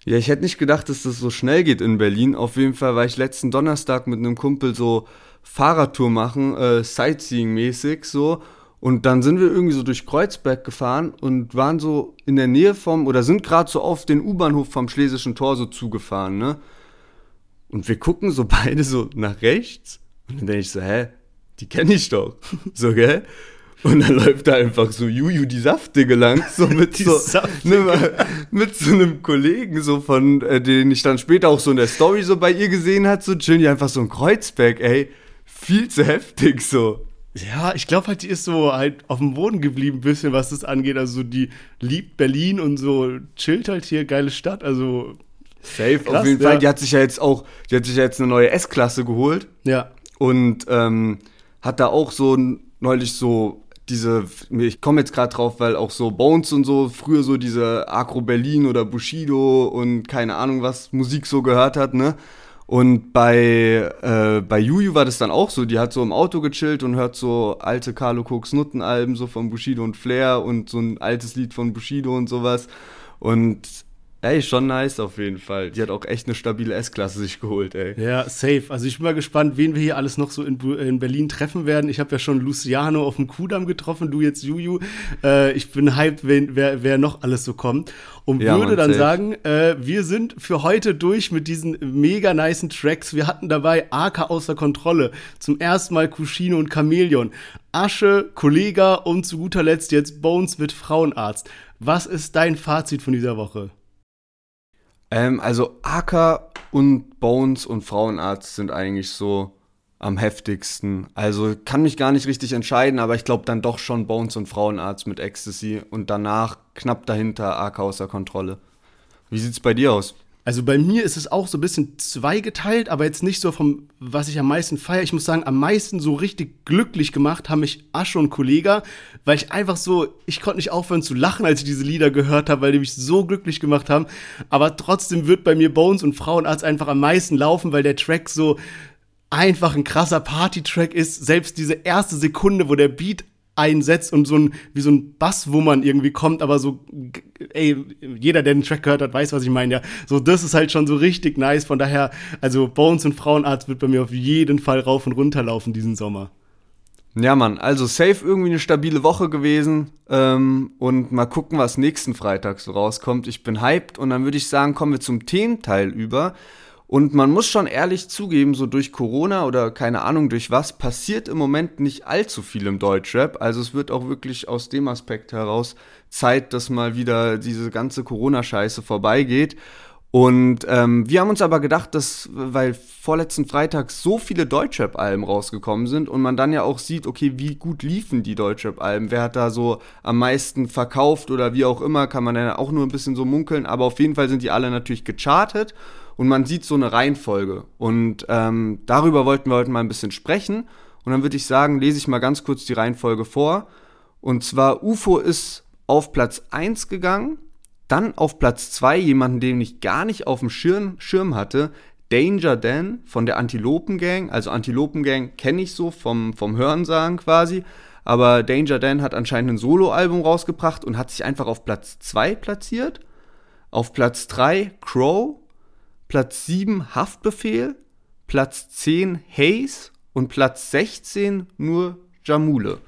S1: Ja, ich hätte nicht gedacht, dass das so schnell geht in Berlin. Auf jeden Fall war ich letzten Donnerstag mit einem Kumpel so Fahrradtour machen, äh, Sightseeing-mäßig so. Und dann sind wir irgendwie so durch Kreuzberg gefahren und waren so in der Nähe vom, oder sind gerade so auf den U-Bahnhof vom Schlesischen Tor so zugefahren, ne? Und wir gucken so beide so nach rechts und dann denke ich so, hä, die kenne ich doch. So, gell? Und dann läuft da einfach so Juju die Saftige lang, so mit so, ne, mit so einem Kollegen, so von, äh, den ich dann später auch so in der Story so bei ihr gesehen hat, so chillen die einfach so in Kreuzberg, ey. Viel zu heftig so.
S2: Ja, ich glaube halt, die ist so halt auf dem Boden geblieben, ein bisschen, was das angeht. Also, die liebt Berlin und so chillt halt hier, geile Stadt. Also,
S1: Safe,
S2: Krass,
S1: auf jeden
S2: ja.
S1: Fall. Die hat sich ja jetzt auch, die hat sich ja jetzt eine neue S-Klasse geholt.
S2: ja.
S1: und ähm, hat da auch so neulich so diese, ich komme jetzt gerade drauf, weil auch so Bones und so früher so diese Agro Berlin oder Bushido und keine Ahnung was Musik so gehört hat, ne? Und bei, äh, bei Juju war das dann auch so, die hat so im Auto gechillt und hört so alte Carlo Cooks Nuttenalben so von Bushido und Flair und so ein altes Lied von Bushido und sowas. Und ey, schon nice auf jeden Fall. Die hat auch echt eine stabile S-Klasse sich geholt, ey.
S2: Ja, safe. Also ich bin mal gespannt, wen wir hier alles noch so in, in Berlin treffen werden. Ich habe ja schon Luciano auf dem Kudamm getroffen, du jetzt Juju. Äh, ich bin hyped, wen, wer, wer noch alles so kommt. Und
S1: Ja,
S2: würde
S1: Mann,
S2: dann
S1: safe.
S2: sagen, äh, wir sind für heute durch mit diesen mega nicen Tracks. Wir hatten dabei AK außer Kontrolle. Zum ersten Mal Kuschino und Chamäleon. Asche, Kollega und zu guter Letzt jetzt Bones mit Frauenarzt. Was ist dein Fazit von dieser Woche?
S1: Ähm, also Aka und Bones und Frauenarzt sind eigentlich so am heftigsten. Also kann mich gar nicht richtig entscheiden, aber ich glaube dann doch schon Bones und Frauenarzt mit Ecstasy und danach knapp dahinter Aka außer Kontrolle. Wie sieht's bei dir aus?
S2: Also bei mir ist es auch so ein bisschen zweigeteilt, aber jetzt nicht so vom, was ich am meisten feiere. Ich muss sagen, am meisten so richtig glücklich gemacht haben mich Asche und Kollega, weil ich einfach so, ich konnte nicht aufhören zu lachen, als ich diese Lieder gehört habe, weil die mich so glücklich gemacht haben. Aber trotzdem wird bei mir Bones und Frauenarzt einfach am meisten laufen, weil der Track so einfach ein krasser Party-Track ist. Selbst diese erste Sekunde, wo der Beat einsetzt und so ein, wie so ein Basswummern irgendwie kommt, aber so, ey, jeder, der den Track gehört hat, weiß, was ich meine, ja. So, das ist halt schon so richtig nice. Von daher, also Bones und Frauenarzt wird bei mir auf jeden Fall rauf und runter laufen diesen Sommer.
S1: Ja, Mann, also safe irgendwie eine stabile Woche gewesen. Ähm, und mal gucken, was nächsten Freitag so rauskommt. Ich bin hyped und dann würde ich sagen, kommen wir zum Thementeil über. Und man muss schon ehrlich zugeben, so durch Corona oder keine Ahnung durch was, passiert im Moment nicht allzu viel im Deutschrap. Also es wird auch wirklich aus dem Aspekt heraus Zeit, dass mal wieder diese ganze Corona-Scheiße vorbeigeht. Und ähm, wir haben uns aber gedacht, dass, weil vorletzten Freitag so viele Deutschrap-Alben rausgekommen sind und man dann ja auch sieht, okay, wie gut liefen die Deutschrap-Alben, wer hat da so am meisten verkauft oder wie auch immer, kann man ja auch nur ein bisschen so munkeln, aber auf jeden Fall sind die alle natürlich gechartet und man sieht so eine Reihenfolge. Und ähm, darüber wollten wir heute mal ein bisschen sprechen. Und dann würde ich sagen, lese ich mal ganz kurz die Reihenfolge vor. Und zwar UFO ist auf Platz 1 gegangen, dann auf Platz 2 jemanden, den ich gar nicht auf dem Schirm, Schirm hatte, Danger Dan von der Antilopen Gang. Also Antilopen Gang kenne ich so vom, vom Hörensagen quasi. Aber Danger Dan hat anscheinend ein Soloalbum rausgebracht und hat sich einfach auf Platz 2 platziert. Auf Platz 3 Crow Platz 7 Haftbefehl, Platz 10 Hayes und Platz 16 nur Jamule.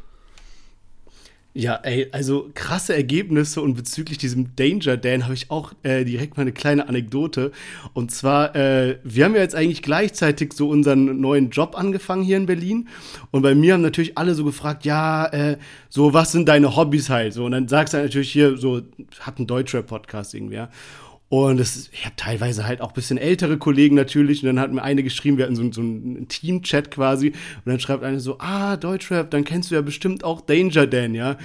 S2: Ja, ey, also krasse Ergebnisse und bezüglich diesem Danger Dan habe ich auch äh, direkt mal eine kleine Anekdote. Und zwar, äh, wir haben ja jetzt eigentlich gleichzeitig so unseren neuen Job angefangen hier in Berlin. Und bei mir haben natürlich alle so gefragt, ja, äh, so was sind deine Hobbys halt? So, und dann sagst du halt natürlich hier, so, hat ein Deutscher-Podcast irgendwer. Und es, ich habe teilweise halt auch ein bisschen ältere Kollegen natürlich. Und dann hat mir eine geschrieben, wir hatten so, so einen Team-Chat quasi. Und dann schreibt eine so, ah, Deutschrap, dann kennst du ja bestimmt auch Danger Dan, ja.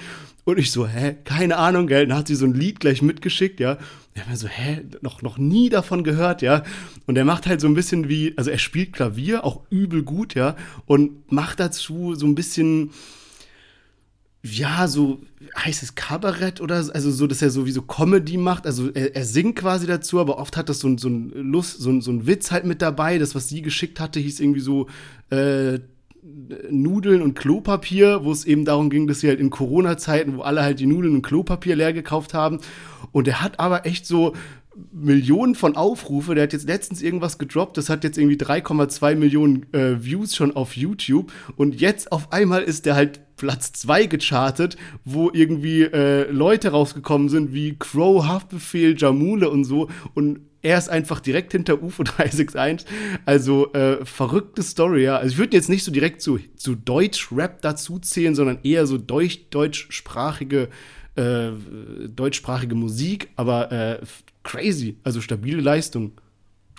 S2: Und ich so, hä, keine Ahnung, gell. Dann hat sie so ein Lied gleich mitgeschickt, ja. Ich habe mir so, hä, noch, noch nie davon gehört, ja. Und er macht halt so ein bisschen wie, also er spielt Klavier, auch übel gut, ja. Und macht dazu so ein bisschen, ja, so heißt es Kabarett oder also so, dass er so wie so Comedy macht. Also er, er singt quasi dazu, aber oft hat das so, so ein Lust, so, so ein Witz halt mit dabei. Das, was sie geschickt hatte, hieß irgendwie so äh, Nudeln und Klopapier, wo es eben darum ging, dass sie halt in Corona-Zeiten, wo alle halt die Nudeln und Klopapier leer gekauft haben. Und er hat aber echt so Millionen von Aufrufe. Der hat jetzt letztens irgendwas gedroppt. Das hat jetzt irgendwie 3,2 Millionen äh, Views schon auf YouTube. Und jetzt auf einmal ist der halt Platz 2 gechartet, wo irgendwie äh, Leute rausgekommen sind wie Crow, Haftbefehl, Jamule und so. Und er ist einfach direkt hinter UFO 361. Also äh, verrückte Story, ja. Also ich würde jetzt nicht so direkt zu, zu Deutsch-Rap dazu zählen, sondern eher so deutsch, deutschsprachige, äh, deutschsprachige Musik, aber äh, crazy, also stabile Leistung.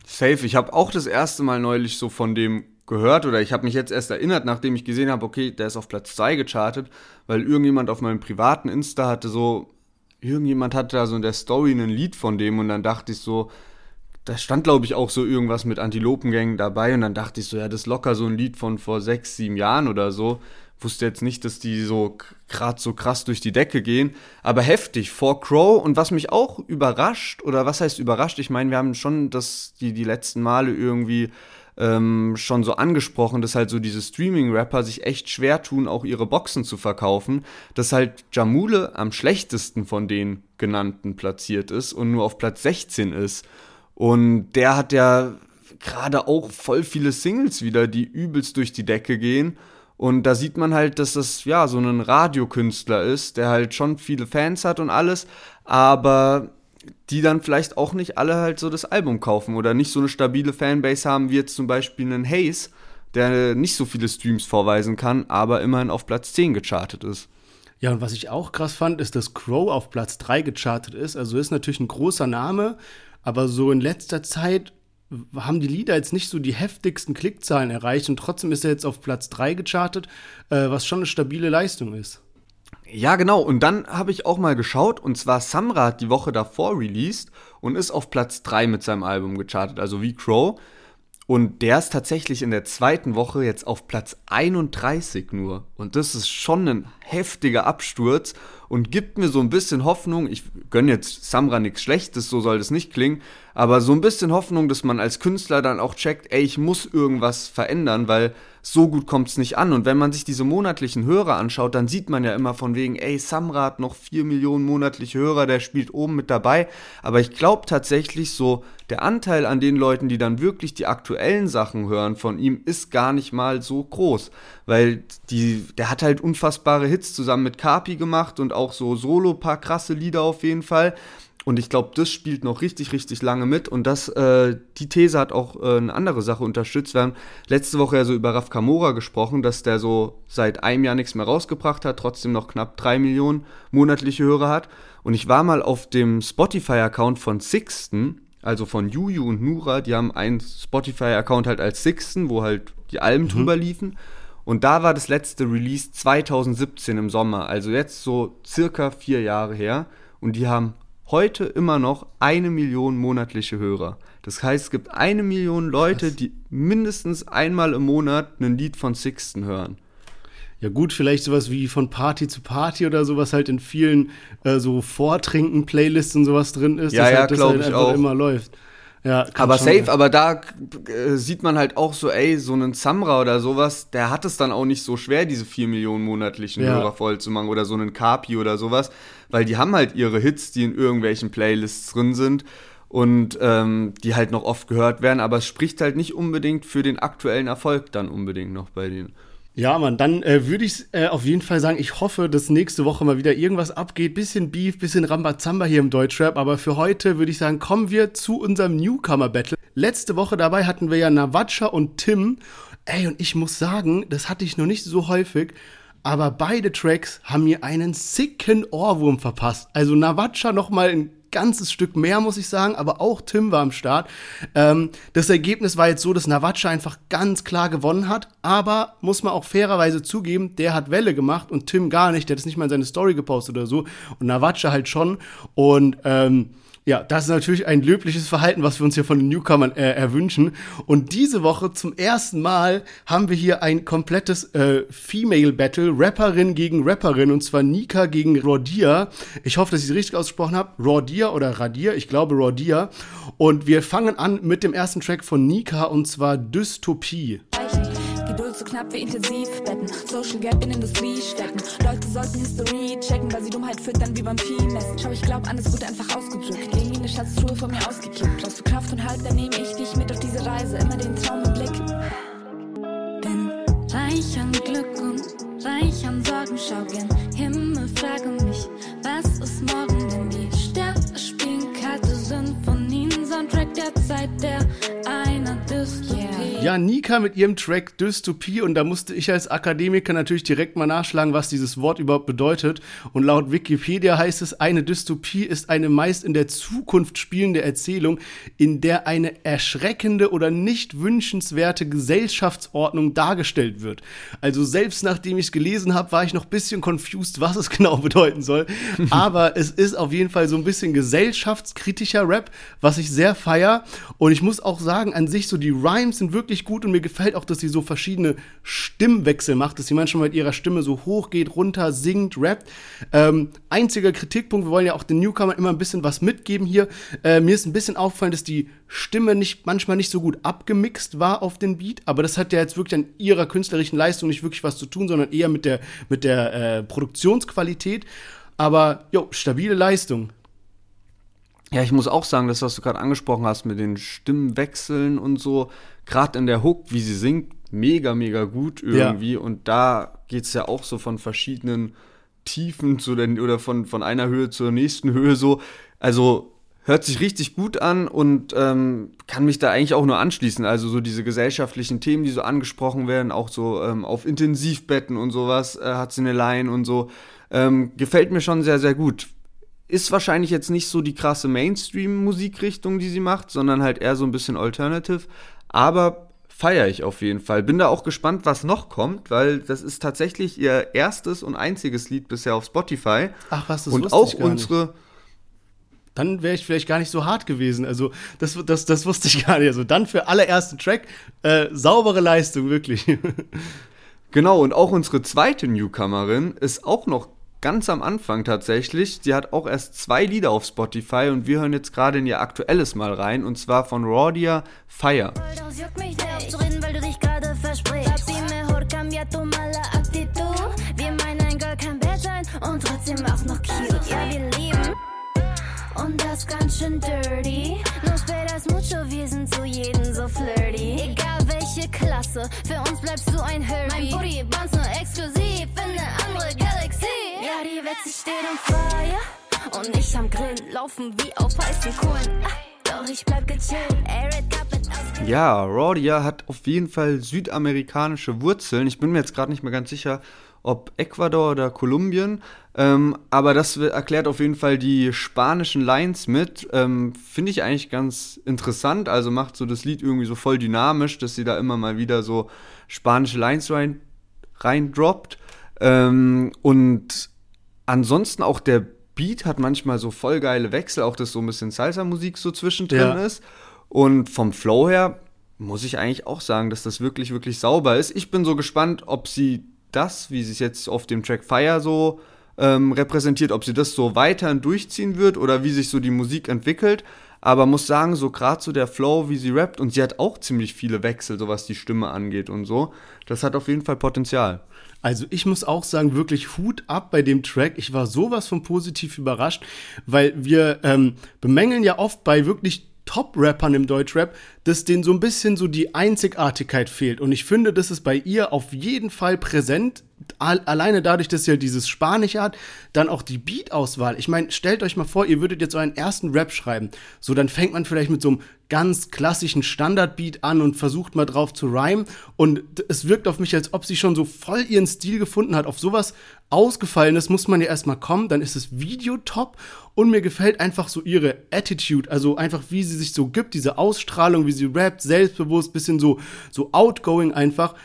S1: Safe. Ich habe auch das erste Mal neulich so von dem gehört oder ich habe mich jetzt erst erinnert, nachdem ich gesehen habe, okay, der ist auf Platz 2 gechartet, weil irgendjemand auf meinem privaten Insta hatte so, irgendjemand hatte da so in der Story ein Lied von dem und dann dachte ich so, da stand glaube ich auch so irgendwas mit Antilopengängen dabei und dann dachte ich so, ja, das ist locker so ein Lied von vor sechs, sieben Jahren oder so. Wusste jetzt nicht, dass die so gerade so krass durch die Decke gehen, aber heftig vor Crow und was mich auch überrascht oder was heißt überrascht? Ich meine, wir haben schon das die die letzten Male irgendwie ähm, schon so angesprochen, dass halt so diese Streaming-Rapper sich echt schwer tun, auch ihre Boxen zu verkaufen, dass halt Jamule am schlechtesten von den genannten platziert ist und nur auf Platz 16 ist. Und der hat ja gerade auch voll viele Singles wieder, die übelst durch die Decke gehen. Und da sieht man halt, dass das ja so ein Radiokünstler ist, der halt schon viele Fans hat und alles, aber die dann vielleicht auch nicht alle halt so das Album kaufen oder nicht so eine stabile Fanbase haben wie jetzt zum Beispiel einen Hayes, der nicht so viele Streams vorweisen kann, aber immerhin auf Platz 10 gechartet ist.
S2: Ja, und was ich auch krass fand, ist, dass Crow auf Platz 3 gechartet ist. Also ist natürlich ein großer Name, aber so in letzter Zeit haben die Lieder jetzt nicht so die heftigsten Klickzahlen erreicht und trotzdem ist er jetzt auf Platz 3 gechartet, äh, was schon eine stabile Leistung ist.
S1: Ja, genau. Und dann habe ich auch mal geschaut, und zwar Samra hat die Woche davor released und ist auf Platz 3 mit seinem Album gechartet, also wie Crow. Und der ist tatsächlich in der zweiten Woche jetzt auf Platz 31 nur. Und das ist schon ein heftiger Absturz und gibt mir so ein bisschen Hoffnung. Ich gönne jetzt Samra nichts Schlechtes, so soll das nicht klingen, aber so ein bisschen Hoffnung, dass man als Künstler dann auch checkt, ey, ich muss irgendwas verändern, weil so gut kommt es nicht an. Und wenn man sich diese monatlichen Hörer anschaut, dann sieht man ja immer von wegen, ey, Samra hat noch 4 Millionen monatliche Hörer, der spielt oben mit dabei. Aber ich glaube tatsächlich so, der Anteil an den Leuten, die dann wirklich die aktuellen Sachen hören von ihm, ist gar nicht mal so groß. Weil die, der hat halt unfassbare Hits zusammen mit Kapi gemacht und auch so solo paar krasse Lieder auf jeden Fall. Und ich glaube, das spielt noch richtig, richtig lange mit. Und das, äh, die These hat auch äh, eine andere Sache unterstützt. Wir haben letzte Woche ja so über Raf Kamora gesprochen, dass der so seit einem Jahr nichts mehr rausgebracht hat, trotzdem noch knapp drei Millionen monatliche Hörer hat. Und ich war mal auf dem Spotify-Account von Sixten, also von Juju und Nura, die haben einen Spotify-Account halt als Sixten, wo halt die Alben mhm. drüber liefen. Und da war das letzte Release 2017 im Sommer, also jetzt so circa vier Jahre her. Und die haben heute immer noch eine Million monatliche Hörer. Das heißt, es gibt eine Million Leute, Krass. die mindestens einmal im Monat ein Lied von Sixten hören.
S2: Ja gut, vielleicht sowas wie von Party zu Party oder sowas halt in vielen äh, so Vortrinken-Playlists und sowas drin ist,
S1: ja,
S2: dass
S1: ja,
S2: halt
S1: das halt
S2: einfach
S1: auch.
S2: immer läuft.
S1: Ja, aber safe, sein. aber da äh, sieht man halt auch so, ey, so einen Samra oder sowas, der hat es dann auch nicht so schwer, diese 4 Millionen monatlichen ja. Hörer voll zu machen oder so einen Kapi oder sowas, weil die haben halt ihre Hits, die in irgendwelchen Playlists drin sind und ähm, die halt noch oft gehört werden, aber es spricht halt nicht unbedingt für den aktuellen Erfolg dann unbedingt noch bei denen.
S2: Ja, Mann, dann äh, würde ich äh, auf jeden Fall sagen, ich hoffe, dass nächste Woche mal wieder irgendwas abgeht. Bisschen Beef, bisschen Rambazamba hier im Deutschrap. Aber für heute würde ich sagen, kommen wir zu unserem Newcomer-Battle. Letzte Woche dabei hatten wir ja Navatscha und Tim. Ey, und ich muss sagen, das hatte ich noch nicht so häufig. Aber beide Tracks haben mir einen sicken Ohrwurm verpasst. Also Navatscha noch mal ein ganzes Stück mehr, muss ich sagen, aber auch Tim war am Start. Ähm, das Ergebnis war jetzt so, dass Navatscha einfach ganz klar gewonnen hat, aber muss man auch fairerweise zugeben, der hat Welle gemacht und Tim gar nicht, der hat es nicht mal in seine Story gepostet oder so und Navatscha halt schon und ähm, ja, das ist natürlich ein löbliches Verhalten, was wir uns hier von den Newcomern äh, erwünschen. Und diese Woche zum ersten Mal haben wir hier ein komplettes äh, Female Battle, Rapperin gegen Rapperin, und zwar Nika gegen Rodia. Ich hoffe, dass ich es richtig ausgesprochen habe. Rodia oder Radia, ich glaube Rodia. Und wir fangen an mit dem ersten Track von Nika, und zwar Dystopie. So knapp wie Intensivbetten. Social Gap in Industrie stecken. Leute sollten History checken, weil sie Dummheit füttern wie beim Viehmessen. Schau, ich glaub, alles wurde einfach ausgedrückt. Gegen eine Schatztruhe von mir ausgekippt. Brauchst du Kraft und Halt, dann nehme ich dich mit auf diese Reise. Immer den Traum im Blick. Bin reich an Glück und reich an Sorgen. Schau gern Himmel, frage mich, was ist morgen? Denn die Sterne spielen kalte Symphonien. Soundtrack der Zeit, der Dystopie. Ja, Nika mit ihrem Track Dystopie und da musste ich als Akademiker natürlich direkt mal nachschlagen, was dieses Wort überhaupt bedeutet. Und laut Wikipedia heißt es, eine Dystopie ist eine meist in der Zukunft spielende Erzählung, in der eine erschreckende oder nicht wünschenswerte Gesellschaftsordnung dargestellt wird. Also selbst nachdem ich es gelesen habe, war ich noch ein bisschen confused, was es genau bedeuten soll. Aber es ist auf jeden Fall so ein bisschen gesellschaftskritischer Rap, was ich sehr feier. Und ich muss auch sagen, an sich so die Rhymes sind wirklich wirklich gut und mir gefällt auch, dass sie so verschiedene Stimmwechsel macht, dass sie manchmal mit ihrer Stimme so hoch geht, runter, singt, rappt. Ähm, einziger Kritikpunkt, wir wollen ja auch den Newcomer immer ein bisschen was mitgeben hier. Äh, mir ist ein bisschen aufgefallen, dass die Stimme nicht, manchmal nicht so gut abgemixt war auf den Beat, aber das hat ja jetzt wirklich an ihrer künstlerischen Leistung nicht wirklich was zu tun, sondern eher mit der, mit der äh, Produktionsqualität. Aber, jo, stabile Leistung.
S1: Ja, ich muss auch sagen, das, was du gerade angesprochen hast mit den Stimmwechseln und so, gerade in der Hook, wie sie singt, mega, mega gut irgendwie. Ja. Und da geht es ja auch so von verschiedenen Tiefen zu den, oder von, von einer Höhe zur nächsten Höhe so. Also hört sich richtig gut an und ähm, kann mich da eigentlich auch nur anschließen. Also so diese gesellschaftlichen Themen, die so angesprochen werden, auch so ähm, auf Intensivbetten und sowas, äh, hat sie eine Line und so. Ähm, gefällt mir schon sehr, sehr gut. Ist wahrscheinlich jetzt nicht so die krasse Mainstream-Musikrichtung, die sie macht, sondern halt eher so ein bisschen Alternative. Aber feiere ich auf jeden Fall. Bin da auch gespannt, was noch kommt, weil das ist tatsächlich ihr erstes und einziges Lied bisher auf Spotify.
S2: Ach was, das
S1: Und auch unsere. Nicht.
S2: Dann wäre ich vielleicht gar nicht so hart gewesen. Also, das, das, das wusste ich gar nicht. Also, dann für allerersten Track, äh, saubere Leistung, wirklich.
S1: Genau, und auch unsere zweite Newcomerin ist auch noch ganz am Anfang tatsächlich. Sie hat auch erst zwei Lieder auf Spotify und wir hören jetzt gerade in ihr aktuelles Mal rein und zwar von Raudia Fire.
S4: Und trotzdem auch noch cute. Ja, wir. Und das ganz schön dirty. No esperas mucho, wir sind zu jedem so flirty. Egal welche Klasse, für uns bleibst du ein Hurry. Mein Booty bounce nur exklusiv in eine andere Galaxie. Ja, die Welt, sie steht on fire. Und ich am Grill, laufen wie auf heißen Kohlen. Ah, Doch ich bleib aus
S1: Ja, Raudia hat auf jeden Fall südamerikanische Wurzeln. Ich bin mir jetzt gerade nicht mehr ganz sicher, ob Ecuador oder Kolumbien. Ähm, aber das erklärt auf jeden Fall die spanischen Lines mit. Ähm, Finde ich eigentlich ganz interessant. Also macht so das Lied irgendwie so voll dynamisch, dass sie da immer mal wieder so spanische Lines rein, reindroppt. Ähm, und ansonsten auch der Beat hat manchmal so voll geile Wechsel, auch dass so ein bisschen Salsa-Musik so zwischendrin
S2: Ja.
S1: ist. Und vom Flow her muss ich eigentlich auch sagen, dass das wirklich, wirklich sauber ist. Ich bin so gespannt, ob sie das, wie sie es jetzt auf dem Track Fire so ähm, repräsentiert, ob sie das so weiterhin durchziehen wird oder wie sich so die Musik entwickelt. Aber muss sagen, so gerade so der Flow, wie sie rappt, und sie hat auch ziemlich viele Wechsel, so was die Stimme angeht und so. Das hat auf jeden Fall Potenzial.
S2: Also ich muss auch sagen, wirklich Hut ab bei dem Track. Ich war sowas von positiv überrascht, weil wir ähm, bemängeln ja oft bei wirklich Top-Rappern im Deutschrap, dass denen so ein bisschen so die Einzigartigkeit fehlt. Und ich finde, das ist bei ihr auf jeden Fall präsent. Al- Alleine dadurch, dass sie halt dieses Spanische hat, dann auch die Beat-Auswahl. Ich meine, stellt euch mal vor, ihr würdet jetzt euren ersten Rap schreiben. So, dann fängt man vielleicht mit so einem ganz klassischen Standardbeat an und versucht mal drauf zu rhymen. Und es wirkt auf mich, als ob sie schon so voll ihren Stil gefunden hat. Auf sowas Ausgefallenes muss man ja erstmal kommen, dann ist das Video top und mir gefällt einfach so ihre Attitude, also einfach wie sie sich so gibt, diese Ausstrahlung, wie sie rappt, selbstbewusst, bisschen so, so outgoing einfach.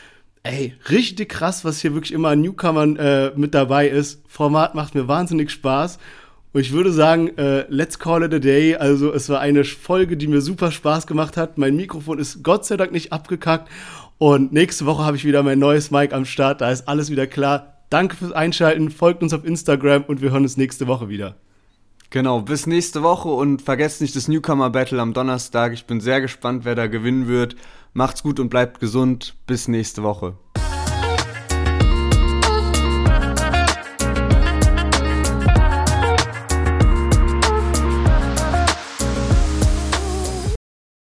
S2: Ey, richtig krass, was hier wirklich immer an Newcomern äh, mit dabei ist. Format macht mir wahnsinnig Spaß. Und ich würde sagen, äh, let's call it a day. Also es war eine Folge, die mir super Spaß gemacht hat. Mein Mikrofon ist Gott sei Dank nicht abgekackt. Und nächste Woche habe ich wieder mein neues Mic am Start. Da ist alles wieder klar. Danke fürs Einschalten. Folgt uns auf Instagram und wir hören uns nächste Woche wieder.
S1: Genau, bis nächste Woche und vergesst nicht das Newcomer Battle am Donnerstag. Ich bin sehr gespannt, wer da gewinnen wird. Macht's gut und bleibt gesund. Bis nächste Woche.